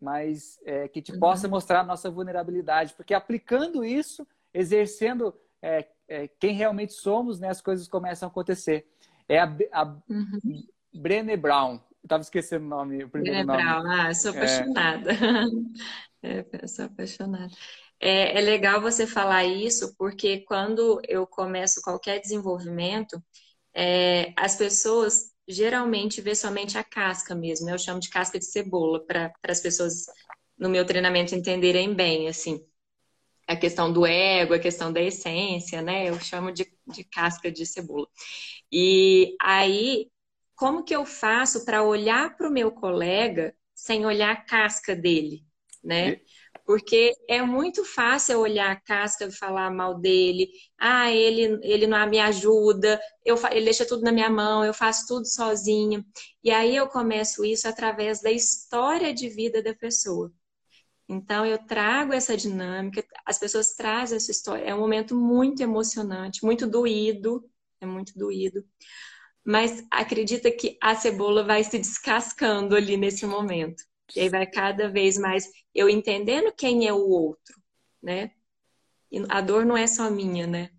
mas é, que te uhum. possa mostrar a nossa vulnerabilidade, porque aplicando isso, exercendo é, é, quem realmente somos, né? As coisas começam a acontecer. É a, a uhum. Brené Brown. Estava esquecendo o nome, o primeiro Brené nome. Brown, ah, sou é. apaixonada. [laughs] É, sou apaixonada. É, é, legal você falar isso, porque quando eu começo qualquer desenvolvimento, é, as pessoas geralmente vê somente a casca mesmo. Eu chamo de casca de cebola para as pessoas no meu treinamento entenderem bem, assim. A questão do ego, a questão da essência, né? Eu chamo de, de casca de cebola. E aí, como que eu faço para olhar para o meu colega sem olhar a casca dele, né? Porque é muito fácil olhar a casca e falar mal dele. Ah, ele, ele não me ajuda, eu, ele deixa tudo na minha mão, eu faço tudo sozinho. E aí eu começo isso através da história de vida da pessoa. Então eu trago essa dinâmica, as pessoas trazem essa história. É um momento muito emocionante, muito doído, é muito doído. Mas acredita que a cebola vai se descascando ali nesse momento. E aí vai cada vez mais eu entendendo quem é o outro, né? E a dor não é só minha, né?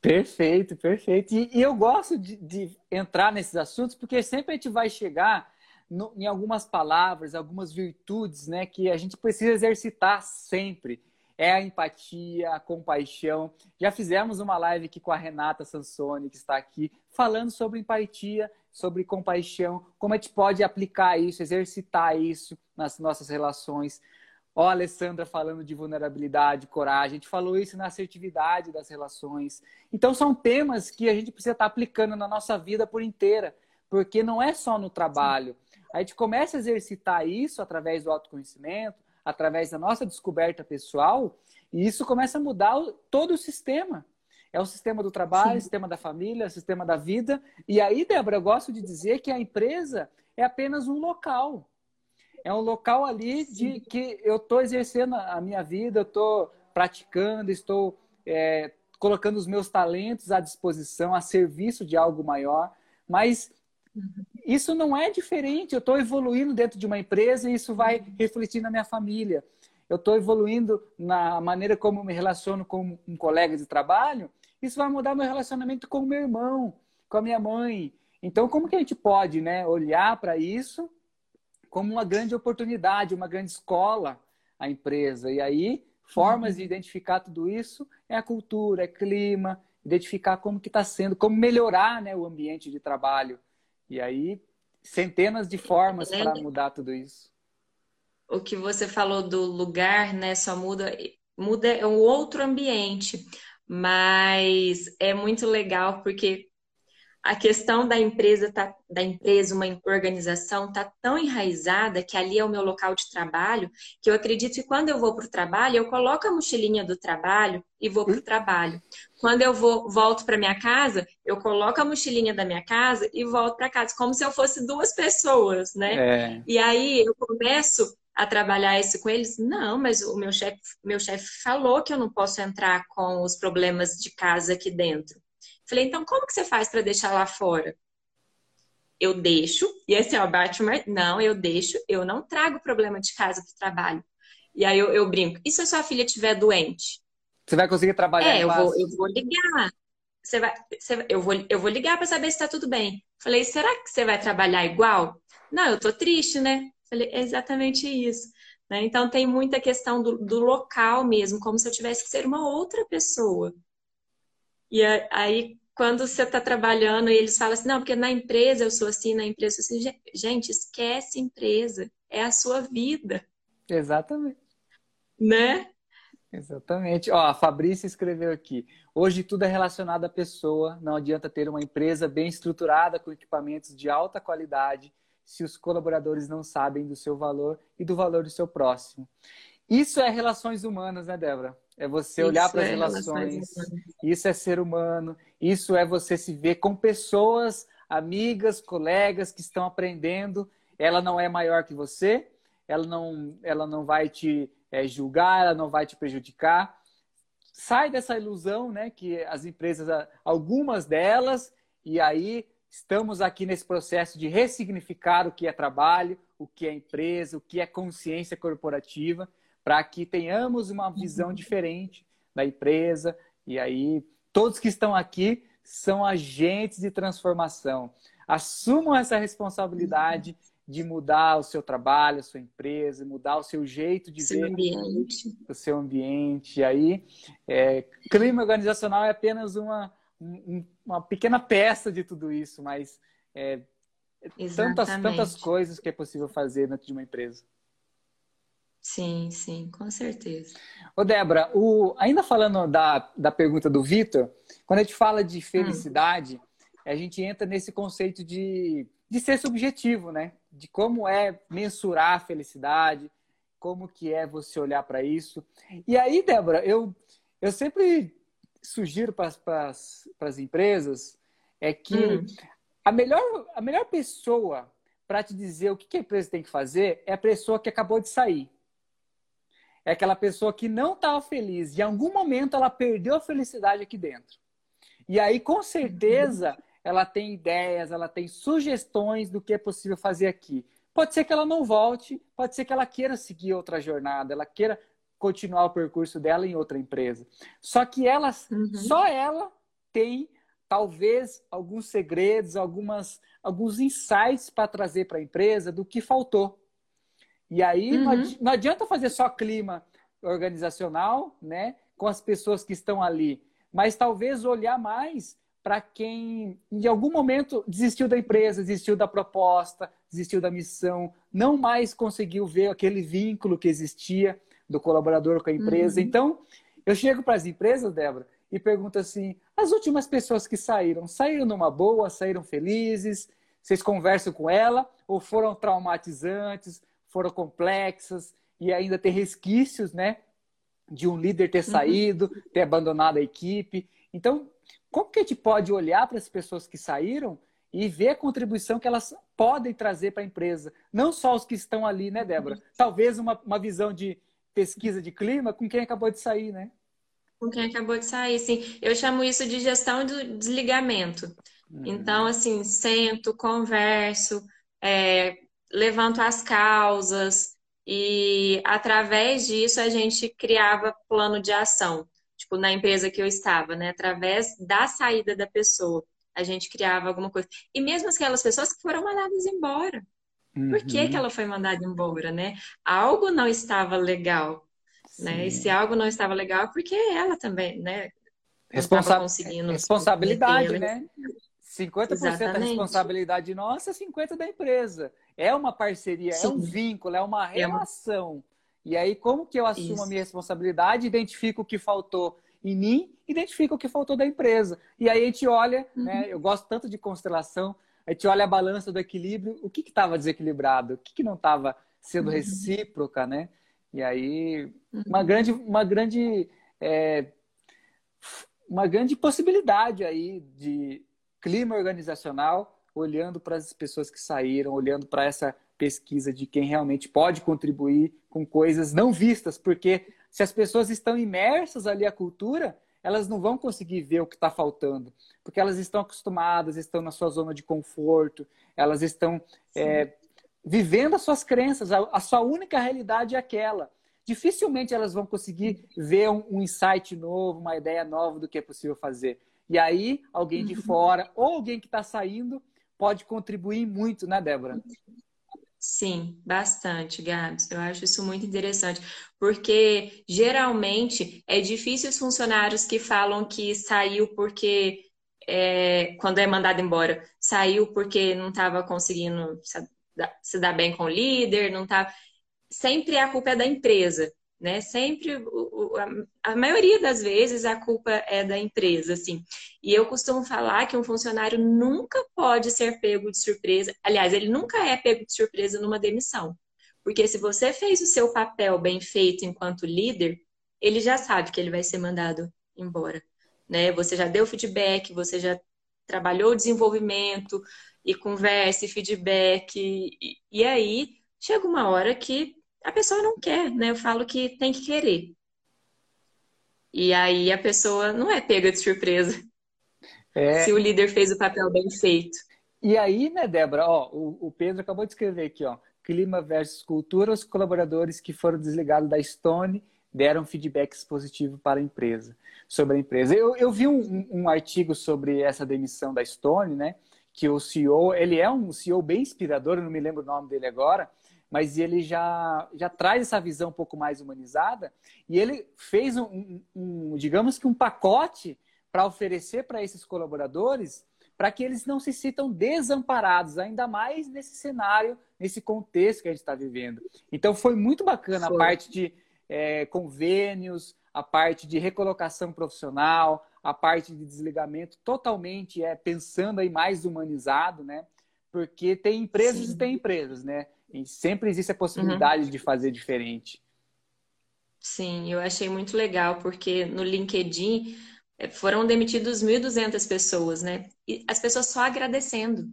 Perfeito, perfeito. E, e eu gosto de, de, entrar nesses assuntos porque sempre a gente vai chegar no, em algumas palavras, algumas virtudes, né, que a gente precisa exercitar sempre. É a empatia, a compaixão. Já fizemos uma live aqui com a Renata Sansoni, que está aqui, falando sobre empatia sobre compaixão, como a gente pode aplicar isso, exercitar isso nas nossas relações. Ó, a Alessandra falando de vulnerabilidade, coragem. A gente falou isso na assertividade das relações. Então, são temas que a gente precisa estar aplicando na nossa vida por inteira, porque não é só no trabalho. A gente começa a exercitar isso através do autoconhecimento, através da nossa descoberta pessoal, e isso começa a mudar todo o sistema. É o sistema do trabalho, o sistema da família, o sistema da vida. E aí, Débora, eu gosto de dizer que a empresa é apenas um local. É um local ali Sim. de que eu estou exercendo a minha vida, eu estou praticando, estou é, colocando os meus talentos à disposição, a serviço de algo maior. Mas uhum. isso não é diferente. Eu estou evoluindo dentro de uma empresa e isso vai uhum. refletir na minha família. Eu estou evoluindo na maneira como me relaciono com um colega de trabalho isso vai mudar meu relacionamento com o meu irmão, com a minha mãe. Então, como que a gente pode né, olhar para isso como uma grande oportunidade, uma grande escola, a empresa? E aí, formas de identificar tudo isso é a cultura, é clima, identificar como que está sendo, como melhorar né, o ambiente de trabalho. E aí, centenas de formas para mudar tudo isso. O que você falou do lugar, né, só muda, muda é um outro ambiente. Mas é muito legal porque a questão da empresa tá, da empresa, uma organização está tão enraizada que ali é o meu local de trabalho, que eu acredito que quando eu vou para o trabalho, eu coloco a mochilinha do trabalho e vou para o trabalho. Quando eu vou, volto para minha casa, eu coloco a mochilinha da minha casa e volto para casa, como se eu fosse duas pessoas, né? É. E aí eu começo a trabalhar isso com eles? Não, mas o meu chefe meu chefe falou que eu não posso entrar com os problemas de casa aqui dentro. Falei, então como que você faz para deixar lá fora? Eu deixo, e esse é o Batman, não, eu deixo, eu não trago problema de casa para o trabalho. E aí eu, eu, brinco, e se a sua filha estiver doente? Você vai conseguir trabalhar É, eu vou, eu vou ligar. Você vai, você, eu, vou, eu vou ligar para saber se está tudo bem. Falei, será que você vai trabalhar igual? Não, eu tô triste, né? Falei, é exatamente isso. Né? Então tem muita questão do, do, local mesmo, como se eu tivesse que ser uma outra pessoa. E aí, quando você está trabalhando e eles falam assim, não, porque na empresa eu sou assim, na empresa eu sou assim, gente, esquece empresa, é a sua vida. Exatamente. Né? Exatamente. Ó, a Fabrícia escreveu aqui. Hoje tudo é relacionado à pessoa. Não adianta ter uma empresa bem estruturada com equipamentos de alta qualidade se os colaboradores não sabem do seu valor e do valor do seu próximo. Isso é relações humanas, né, Débora? É você olhar para as é relações. Isso é ser humano. Isso é você se ver com pessoas, amigas, colegas que estão aprendendo. Ela não é maior que você. Ela não, ela não vai te é, julgar. Ela não vai te prejudicar. Sai dessa ilusão, né? Que as empresas, algumas delas, e aí Estamos aqui nesse processo de ressignificar o que é trabalho, o que é empresa, o que é consciência corporativa, para que tenhamos uma visão diferente da empresa. E aí, todos que estão aqui são agentes de transformação. Assumam essa responsabilidade de mudar o seu trabalho, a sua empresa, mudar o seu jeito de seu ver ambiente. o seu ambiente. E aí, é, clima organizacional é apenas uma, um, uma pequena peça de tudo isso, mas é, tantas, tantas coisas que é possível fazer dentro de uma empresa. Sim, sim, com certeza. Ô, Débora, o, ainda falando da, da pergunta do Vitor, quando a gente fala de felicidade, hum. a gente entra nesse conceito de, de ser subjetivo, né? De como é mensurar a felicidade, como que é você olhar para isso. E aí, Débora, eu, eu sempre sugiro para as empresas é que hum. a, melhor, a melhor pessoa para te dizer o que, que a empresa tem que fazer é a pessoa que acabou de sair. É aquela pessoa que não estava feliz. E em algum momento ela perdeu a felicidade aqui dentro. E aí, com certeza, ela tem ideias, ela tem sugestões do que é possível fazer aqui. Pode ser que ela não volte, pode ser que ela queira seguir outra jornada, ela queira continuar o percurso dela em outra empresa. Só que ela, uhum. só ela tem talvez alguns segredos, algumas, alguns insights para trazer para a empresa do que faltou. E aí uhum. não adianta fazer só clima organizacional, né, com as pessoas que estão ali, mas talvez olhar mais para quem em algum momento desistiu da empresa, desistiu da proposta, desistiu da missão, não mais conseguiu ver aquele vínculo que existia do colaborador com a empresa. Uhum. Então, eu chego para as empresas, Débora, e pergunto assim: as últimas pessoas que saíram, saíram numa boa, saíram felizes? Vocês conversam com ela ou foram traumatizantes, foram complexas e ainda tem resquícios, né? De um líder ter uhum. saído, uhum. ter abandonado a equipe. Então, como que a gente pode olhar para as pessoas que saíram e ver a contribuição que elas podem trazer para a empresa. Não só os que estão ali, né, Débora? Talvez uma, uma visão de pesquisa de clima com quem acabou de sair, né? Com quem acabou de sair, sim. Eu chamo isso de gestão do desligamento. Uhum. Então, assim, sento, converso, é, levanto as causas e através disso a gente criava plano de ação. Tipo, na empresa que eu estava, né? Através da saída da pessoa a gente criava alguma coisa. E mesmo aquelas pessoas que foram mandadas embora. Uhum. Por que, que ela foi mandada embora, né? Algo não estava legal, né? E se algo não estava legal, é porque ela também, né? Responsa responsabilidade, né? 50% Exatamente. da responsabilidade nossa, 50% da empresa. É uma parceria, Sim. é um vínculo, é uma relação. É uma... E aí, como que eu assumo Isso. a minha responsabilidade, identifico o que faltou em mim, identifica o que faltou da empresa. E aí a gente olha, uhum. né? Eu gosto tanto de constelação, a gente olha a balança do equilíbrio, o que estava desequilibrado, o que, que não estava sendo uhum. recíproca, né? E aí uhum. uma grande, uma grande, é, uma grande possibilidade aí de clima organizacional, olhando para as pessoas que saíram, olhando para essa pesquisa de quem realmente pode contribuir com coisas não vistas, porque se as pessoas estão imersas ali à cultura, elas não vão conseguir ver o que está faltando, porque elas estão acostumadas, estão na sua zona de conforto, elas estão é, vivendo as suas crenças, a, a, sua única realidade é aquela. Dificilmente elas vão conseguir ver um, um insight novo, uma ideia nova do que é possível fazer. E aí, alguém de uhum. fora ou alguém que está saindo pode contribuir muito, né, Débora? Sim, bastante, Gabs. Eu acho isso muito interessante, porque geralmente é difícil os funcionários que falam que saiu porque, é, quando é mandado embora, saiu porque não estava conseguindo se dar bem com o líder, não estava. Sempre a culpa é da empresa né? Sempre, a, maioria das vezes, a culpa é da empresa, assim. E eu costumo falar que um funcionário nunca pode ser pego de surpresa. Aliás, ele nunca é pego de surpresa numa demissão. Porque se você fez o seu papel bem feito enquanto líder, ele já sabe que ele vai ser mandado embora, né? Você já deu feedback, você já trabalhou o desenvolvimento e conversa e feedback. E, e aí chega uma hora que a pessoa não quer, né? Eu falo que tem que querer. E aí a pessoa não é pega de surpresa. É... Se o líder fez o papel bem feito. E aí, né, Débora, ó, o, o Pedro acabou de escrever aqui, ó. Clima versus cultura, os colaboradores que foram desligados da Stone deram feedbacks positivos para a empresa, sobre a empresa. Eu, eu vi um, um, artigo sobre essa demissão da Stone, né? Que o CEO, ele é um CEO bem inspirador, eu não me lembro o nome dele agora, mas ele já, já traz essa visão um pouco mais humanizada e ele fez um, um, um digamos que um pacote para oferecer para esses colaboradores para que eles não se sintam desamparados, ainda mais nesse cenário, nesse contexto que a gente está vivendo. Então foi muito bacana foi. a parte de é, convênios, a parte de recolocação profissional, a parte de desligamento totalmente é pensando aí mais humanizado, né? Porque tem empresas Sim. e tem empresas, né? E sempre existe a possibilidade uhum. de fazer diferente. Sim, eu achei muito legal, porque no LinkedIn eh, foram demitidos 1.200 pessoas, né? E as pessoas só agradecendo.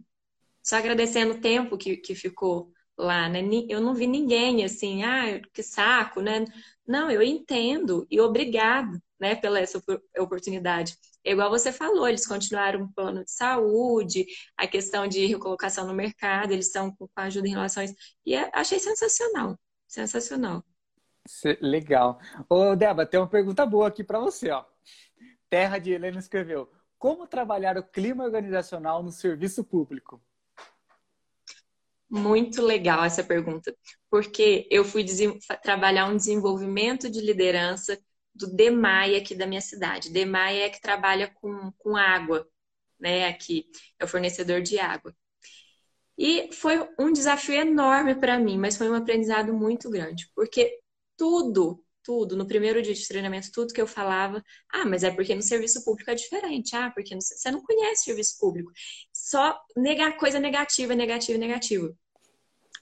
Só agradecendo o tempo que, que ficou lá, né? Eu não vi ninguém assim, ah, que saco, né? Não, eu entendo e obrigado, né, pela essa oportunidade. É igual você falou, eles continuaram o plano de saúde, a questão de recolocação no mercado, eles estão com ajuda em isso. E é, achei sensacional, sensacional. Legal. Ô, Débora, tem uma pergunta boa aqui para você, ó. Terra de Helena escreveu: Como trabalhar o clima organizacional no serviço público? Muito legal essa pergunta, porque eu fui trabalhar um desenvolvimento de liderança do DEMAI aqui da minha cidade. DEMAI é que trabalha com, com água, né? Aqui é o fornecedor de água. E foi um desafio enorme para mim, mas foi um aprendizado muito grande, porque tudo tudo, no primeiro dia de treinamento, tudo que eu falava, ah, mas é porque no serviço público é diferente, ah, porque no... você não conhece serviço público. Só negar coisa negativa, negativa, negativa.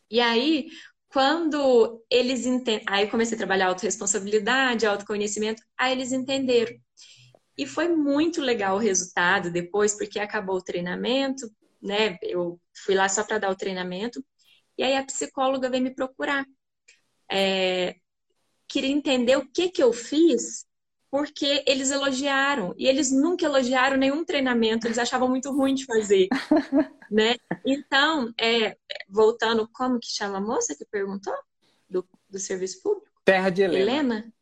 E aí, quando eles entendem, aí comecei a trabalhar autorresponsabilidade, autoconhecimento, aí eles entenderam. E foi muito legal o resultado depois, porque acabou o treinamento, né? Eu fui lá só para dar o treinamento, e aí a psicóloga veio me procurar. É, queria entender o que que eu fiz, porque eles elogiaram. E eles nunca elogiaram nenhum treinamento, eles achavam muito ruim de fazer. [laughs] né? Então, é, voltando, como que chama a moça que perguntou? Do, do serviço público? Terra de Helena. Helena?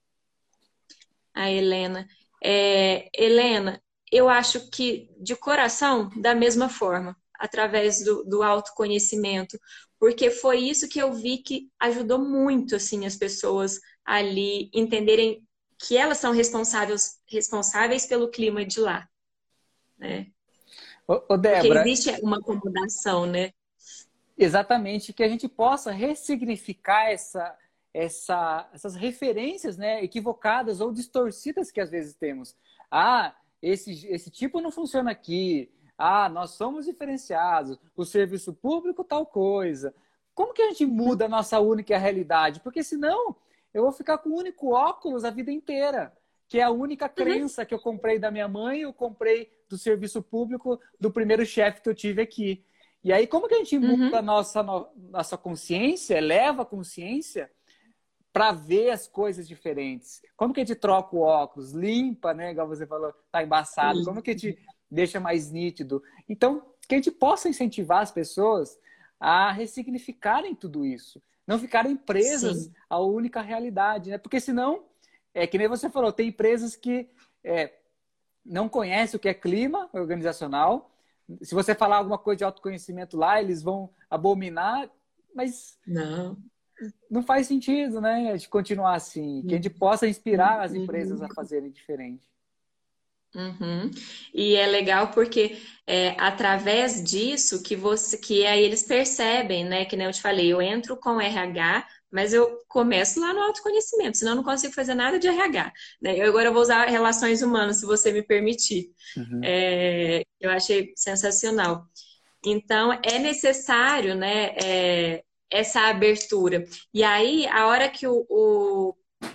A Helena. É, Helena, eu acho que de coração, da mesma forma, através do, do autoconhecimento, porque foi isso que eu vi que ajudou muito assim as pessoas ali entenderem que elas são responsáveis, responsáveis pelo clima de lá, né? Ô, ô Débora, Porque existe uma acomodação, né? Exatamente, que a gente possa ressignificar essa, essa, essas referências né, equivocadas ou distorcidas que às vezes temos. Ah, esse, esse tipo não funciona aqui. Ah, nós somos diferenciados. O serviço público, tal coisa. Como que a gente muda a nossa única realidade? Porque senão eu vou ficar com o único óculos a vida inteira, que é a única uhum. crença uhum. que eu comprei da minha mãe, eu comprei do serviço público do primeiro chefe que eu tive aqui. E aí, como que a gente muda uhum. a nossa, nossa consciência, eleva a consciência para ver as coisas diferentes? Como que a gente troca o óculos, limpa, né? Igual você falou, tá embaçado. Como que a gente deixa mais nítido? Então, que a gente possa incentivar as pessoas a ressignificarem tudo isso. Não ficarem presas Sim. à única realidade, né? Porque senão, é que nem você falou, tem empresas que é, não conhecem o que é clima organizacional. Se você falar alguma coisa de autoconhecimento lá, eles vão abominar, mas não, não faz sentido, né? De continuar assim. Que a gente possa inspirar as empresas a fazerem diferente. Uhum. E é legal porque é através disso que você que aí eles percebem, né? Que nem eu te falei, eu entro com RH, mas eu começo lá no autoconhecimento, senão eu não consigo fazer nada de RH. Né? Eu agora vou usar relações humanas, se você me permitir. Uhum. É, eu achei sensacional. Então, é necessário, né, é, essa abertura. E aí, a hora que o, o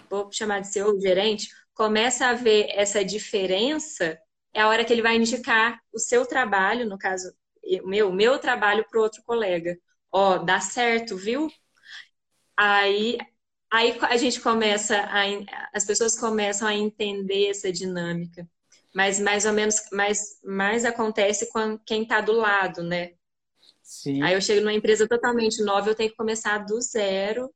vou chamar de seu gerente, começa a ver essa diferença, é a hora que ele vai indicar o seu trabalho, no caso, o meu, meu trabalho para outro colega. Ó, dá certo, viu? Aí, aí a gente começa a, as pessoas começam a entender essa dinâmica. Mas mais ou menos, mais, mais acontece com quem está do lado, né? Sim. Aí eu chego numa empresa totalmente nova, eu tenho que começar do zero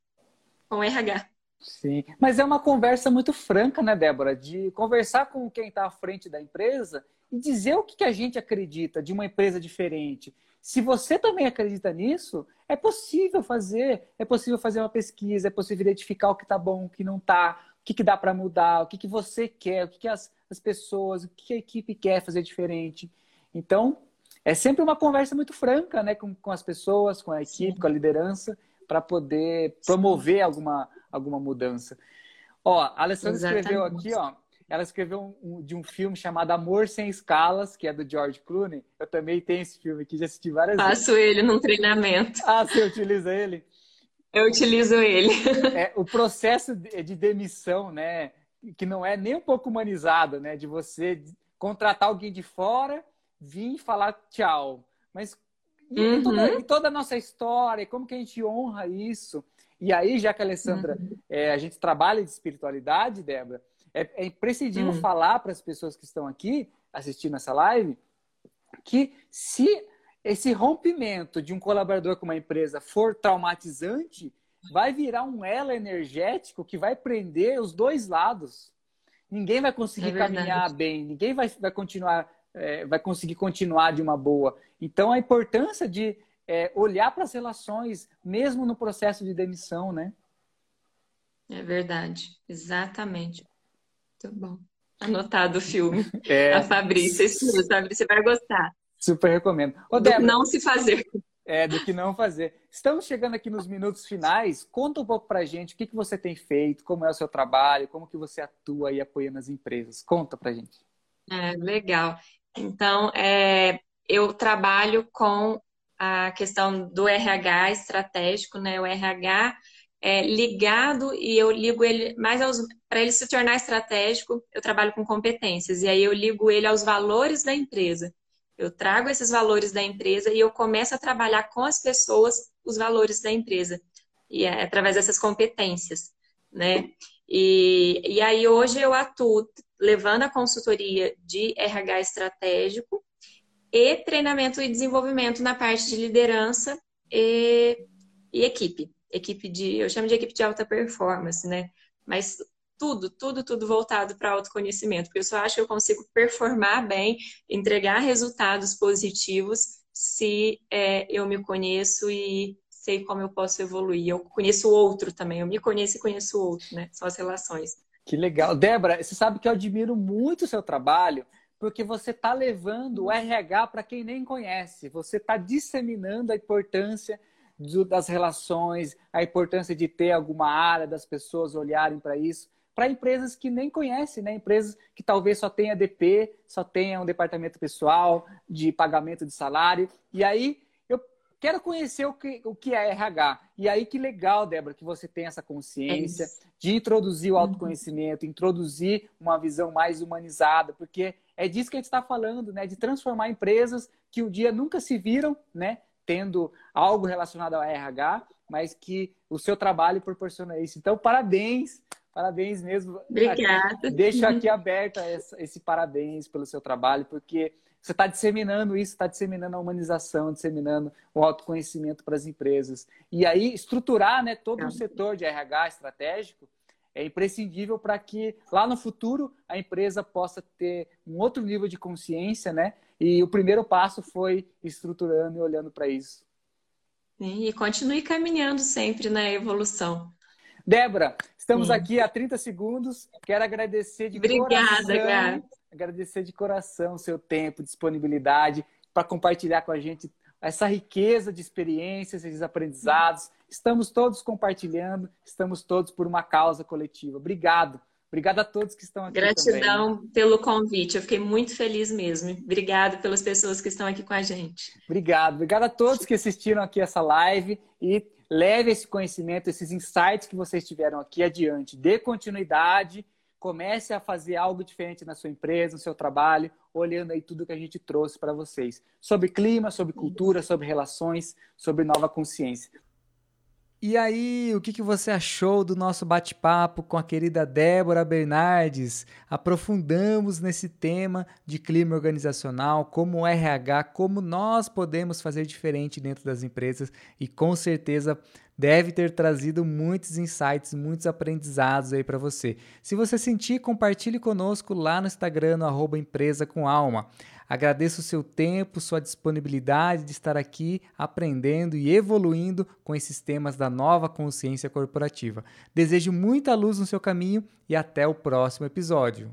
com RH. Sim, mas é uma conversa muito franca, né, Débora? De conversar com quem está à frente da empresa e dizer o que, a gente acredita de uma empresa diferente. Se você também acredita nisso, é possível fazer, é possível fazer uma pesquisa, é possível identificar o que está bom, o que não está, o que, que dá para mudar, o que, que você quer, o que, que as, as pessoas, o que a equipe quer fazer diferente. Então, é sempre uma conversa muito franca né, com, com as pessoas, com a equipe, Sim. com a liderança, para poder promover alguma alguma mudança. Ó, a Alessandra Exatamente. escreveu aqui, ó, ela escreveu um, de um filme chamado Amor Sem Escalas, que é do George Clooney. Eu também tenho esse filme aqui, já assisti várias vezes. Faço ele num treinamento. Ah, você utiliza ele? Eu utilizo ele. É, o processo de demissão, né, que não é nem um pouco humanizado, né, de você contratar alguém de fora, vir falar tchau. Mas e, uhum. toda, e toda a nossa história, como que a gente honra isso? E aí, já que a Alessandra, uhum. é, a gente trabalha de espiritualidade, Débora, é, é imprescindível uhum. falar para as pessoas que estão aqui assistindo essa live que se esse rompimento de um colaborador com uma empresa for traumatizante, vai virar um elo energético que vai prender os dois lados. Ninguém vai conseguir é caminhar bem, ninguém vai, vai continuar, é, vai conseguir continuar de uma boa. Então a importância de é, olhar para as relações, mesmo no processo de demissão, né? É verdade, exatamente. Muito bom. Anotado o filme. É... A Fabrícia, esse Fabrícia vai gostar. Super recomendo. Ô, Débora, não se fazer. É, do que não fazer. Estamos chegando aqui nos minutos finais. Conta um pouco pra gente o que, que você tem feito, como é o seu trabalho, como que você atua aí apoiando as empresas. Conta pra gente. É, legal. Então, é, eu trabalho com a questão do RH estratégico, né? O RH é ligado e eu ligo ele mais para ele se tornar estratégico, eu trabalho com competências e aí eu ligo ele aos valores da empresa. Eu trago esses valores da empresa e eu começo a trabalhar com as pessoas os valores da empresa e é através dessas competências, né? E, e aí hoje eu atuo levando a consultoria de RH estratégico e treinamento e desenvolvimento na parte de liderança e, e equipe. Equipe de, eu chamo de equipe de alta performance, né? Mas tudo, tudo, tudo voltado para autoconhecimento, porque eu só acho que eu consigo performar bem, entregar resultados positivos se é, eu me conheço e sei como eu posso evoluir. Eu conheço o outro também, eu me conheço e conheço o outro, né? São as relações. Que legal. Débora, você sabe que eu admiro muito o seu trabalho, porque você está levando o RH para quem nem conhece. Você está disseminando a importância das relações, a importância de ter alguma área das pessoas olharem para isso, para empresas que nem conhecem, né? Empresas que talvez só tenha DP, só tenha um departamento pessoal de pagamento de salário. E aí Quero conhecer o que, o que é RH. E aí, que legal, Débora, que você tem essa consciência é de introduzir o autoconhecimento, introduzir uma visão mais humanizada, porque é disso que a gente está falando, né? De transformar empresas que um dia nunca se viram, né? Tendo algo relacionado ao RH, mas que o seu trabalho proporciona isso. Então, parabéns, parabéns mesmo. Obrigada. Deixo aqui aberta esse parabéns pelo seu trabalho, porque você está disseminando isso, está disseminando a humanização, disseminando o autoconhecimento para as empresas. E aí, estruturar né, todo o um setor de RH estratégico é imprescindível para que lá no futuro a empresa possa ter um outro nível de consciência, né? E o primeiro passo foi estruturando e olhando para isso. Sim, e continue caminhando sempre na evolução. Débora, estamos Sim. aqui há 30 segundos. Quero agradecer de Obrigada, coração. Obrigada, agradecer de coração o seu tempo, disponibilidade para compartilhar com a gente essa riqueza de experiências e de aprendizados. Estamos todos compartilhando, estamos todos por uma causa coletiva. Obrigado. Obrigado a todos que estão aqui. Gratidão também. pelo convite. Eu fiquei muito feliz mesmo. Obrigado pelas pessoas que estão aqui com a gente. Obrigado. Obrigado a todos que assistiram aqui essa live e leve esse conhecimento, esses insights que vocês tiveram aqui adiante. Dê continuidade comece a fazer algo diferente na sua empresa, no seu trabalho, olhando aí tudo que a gente trouxe para vocês. Sobre clima, sobre cultura, sobre relações, sobre nova consciência. E aí, o que, que você achou do nosso bate-papo com a querida Débora Bernardes? Aprofundamos nesse tema de clima organizacional, como o RH, como nós podemos fazer diferente dentro das empresas e com certeza deve ter trazido muitos insights, muitos aprendizados aí para você. Se você sentir, compartilhe conosco lá no Instagram, no empresa com alma. Agradeço o seu tempo, sua disponibilidade de estar aqui aprendendo e evoluindo com esses temas da nova consciência corporativa. Desejo muita luz no seu caminho e até o próximo episódio.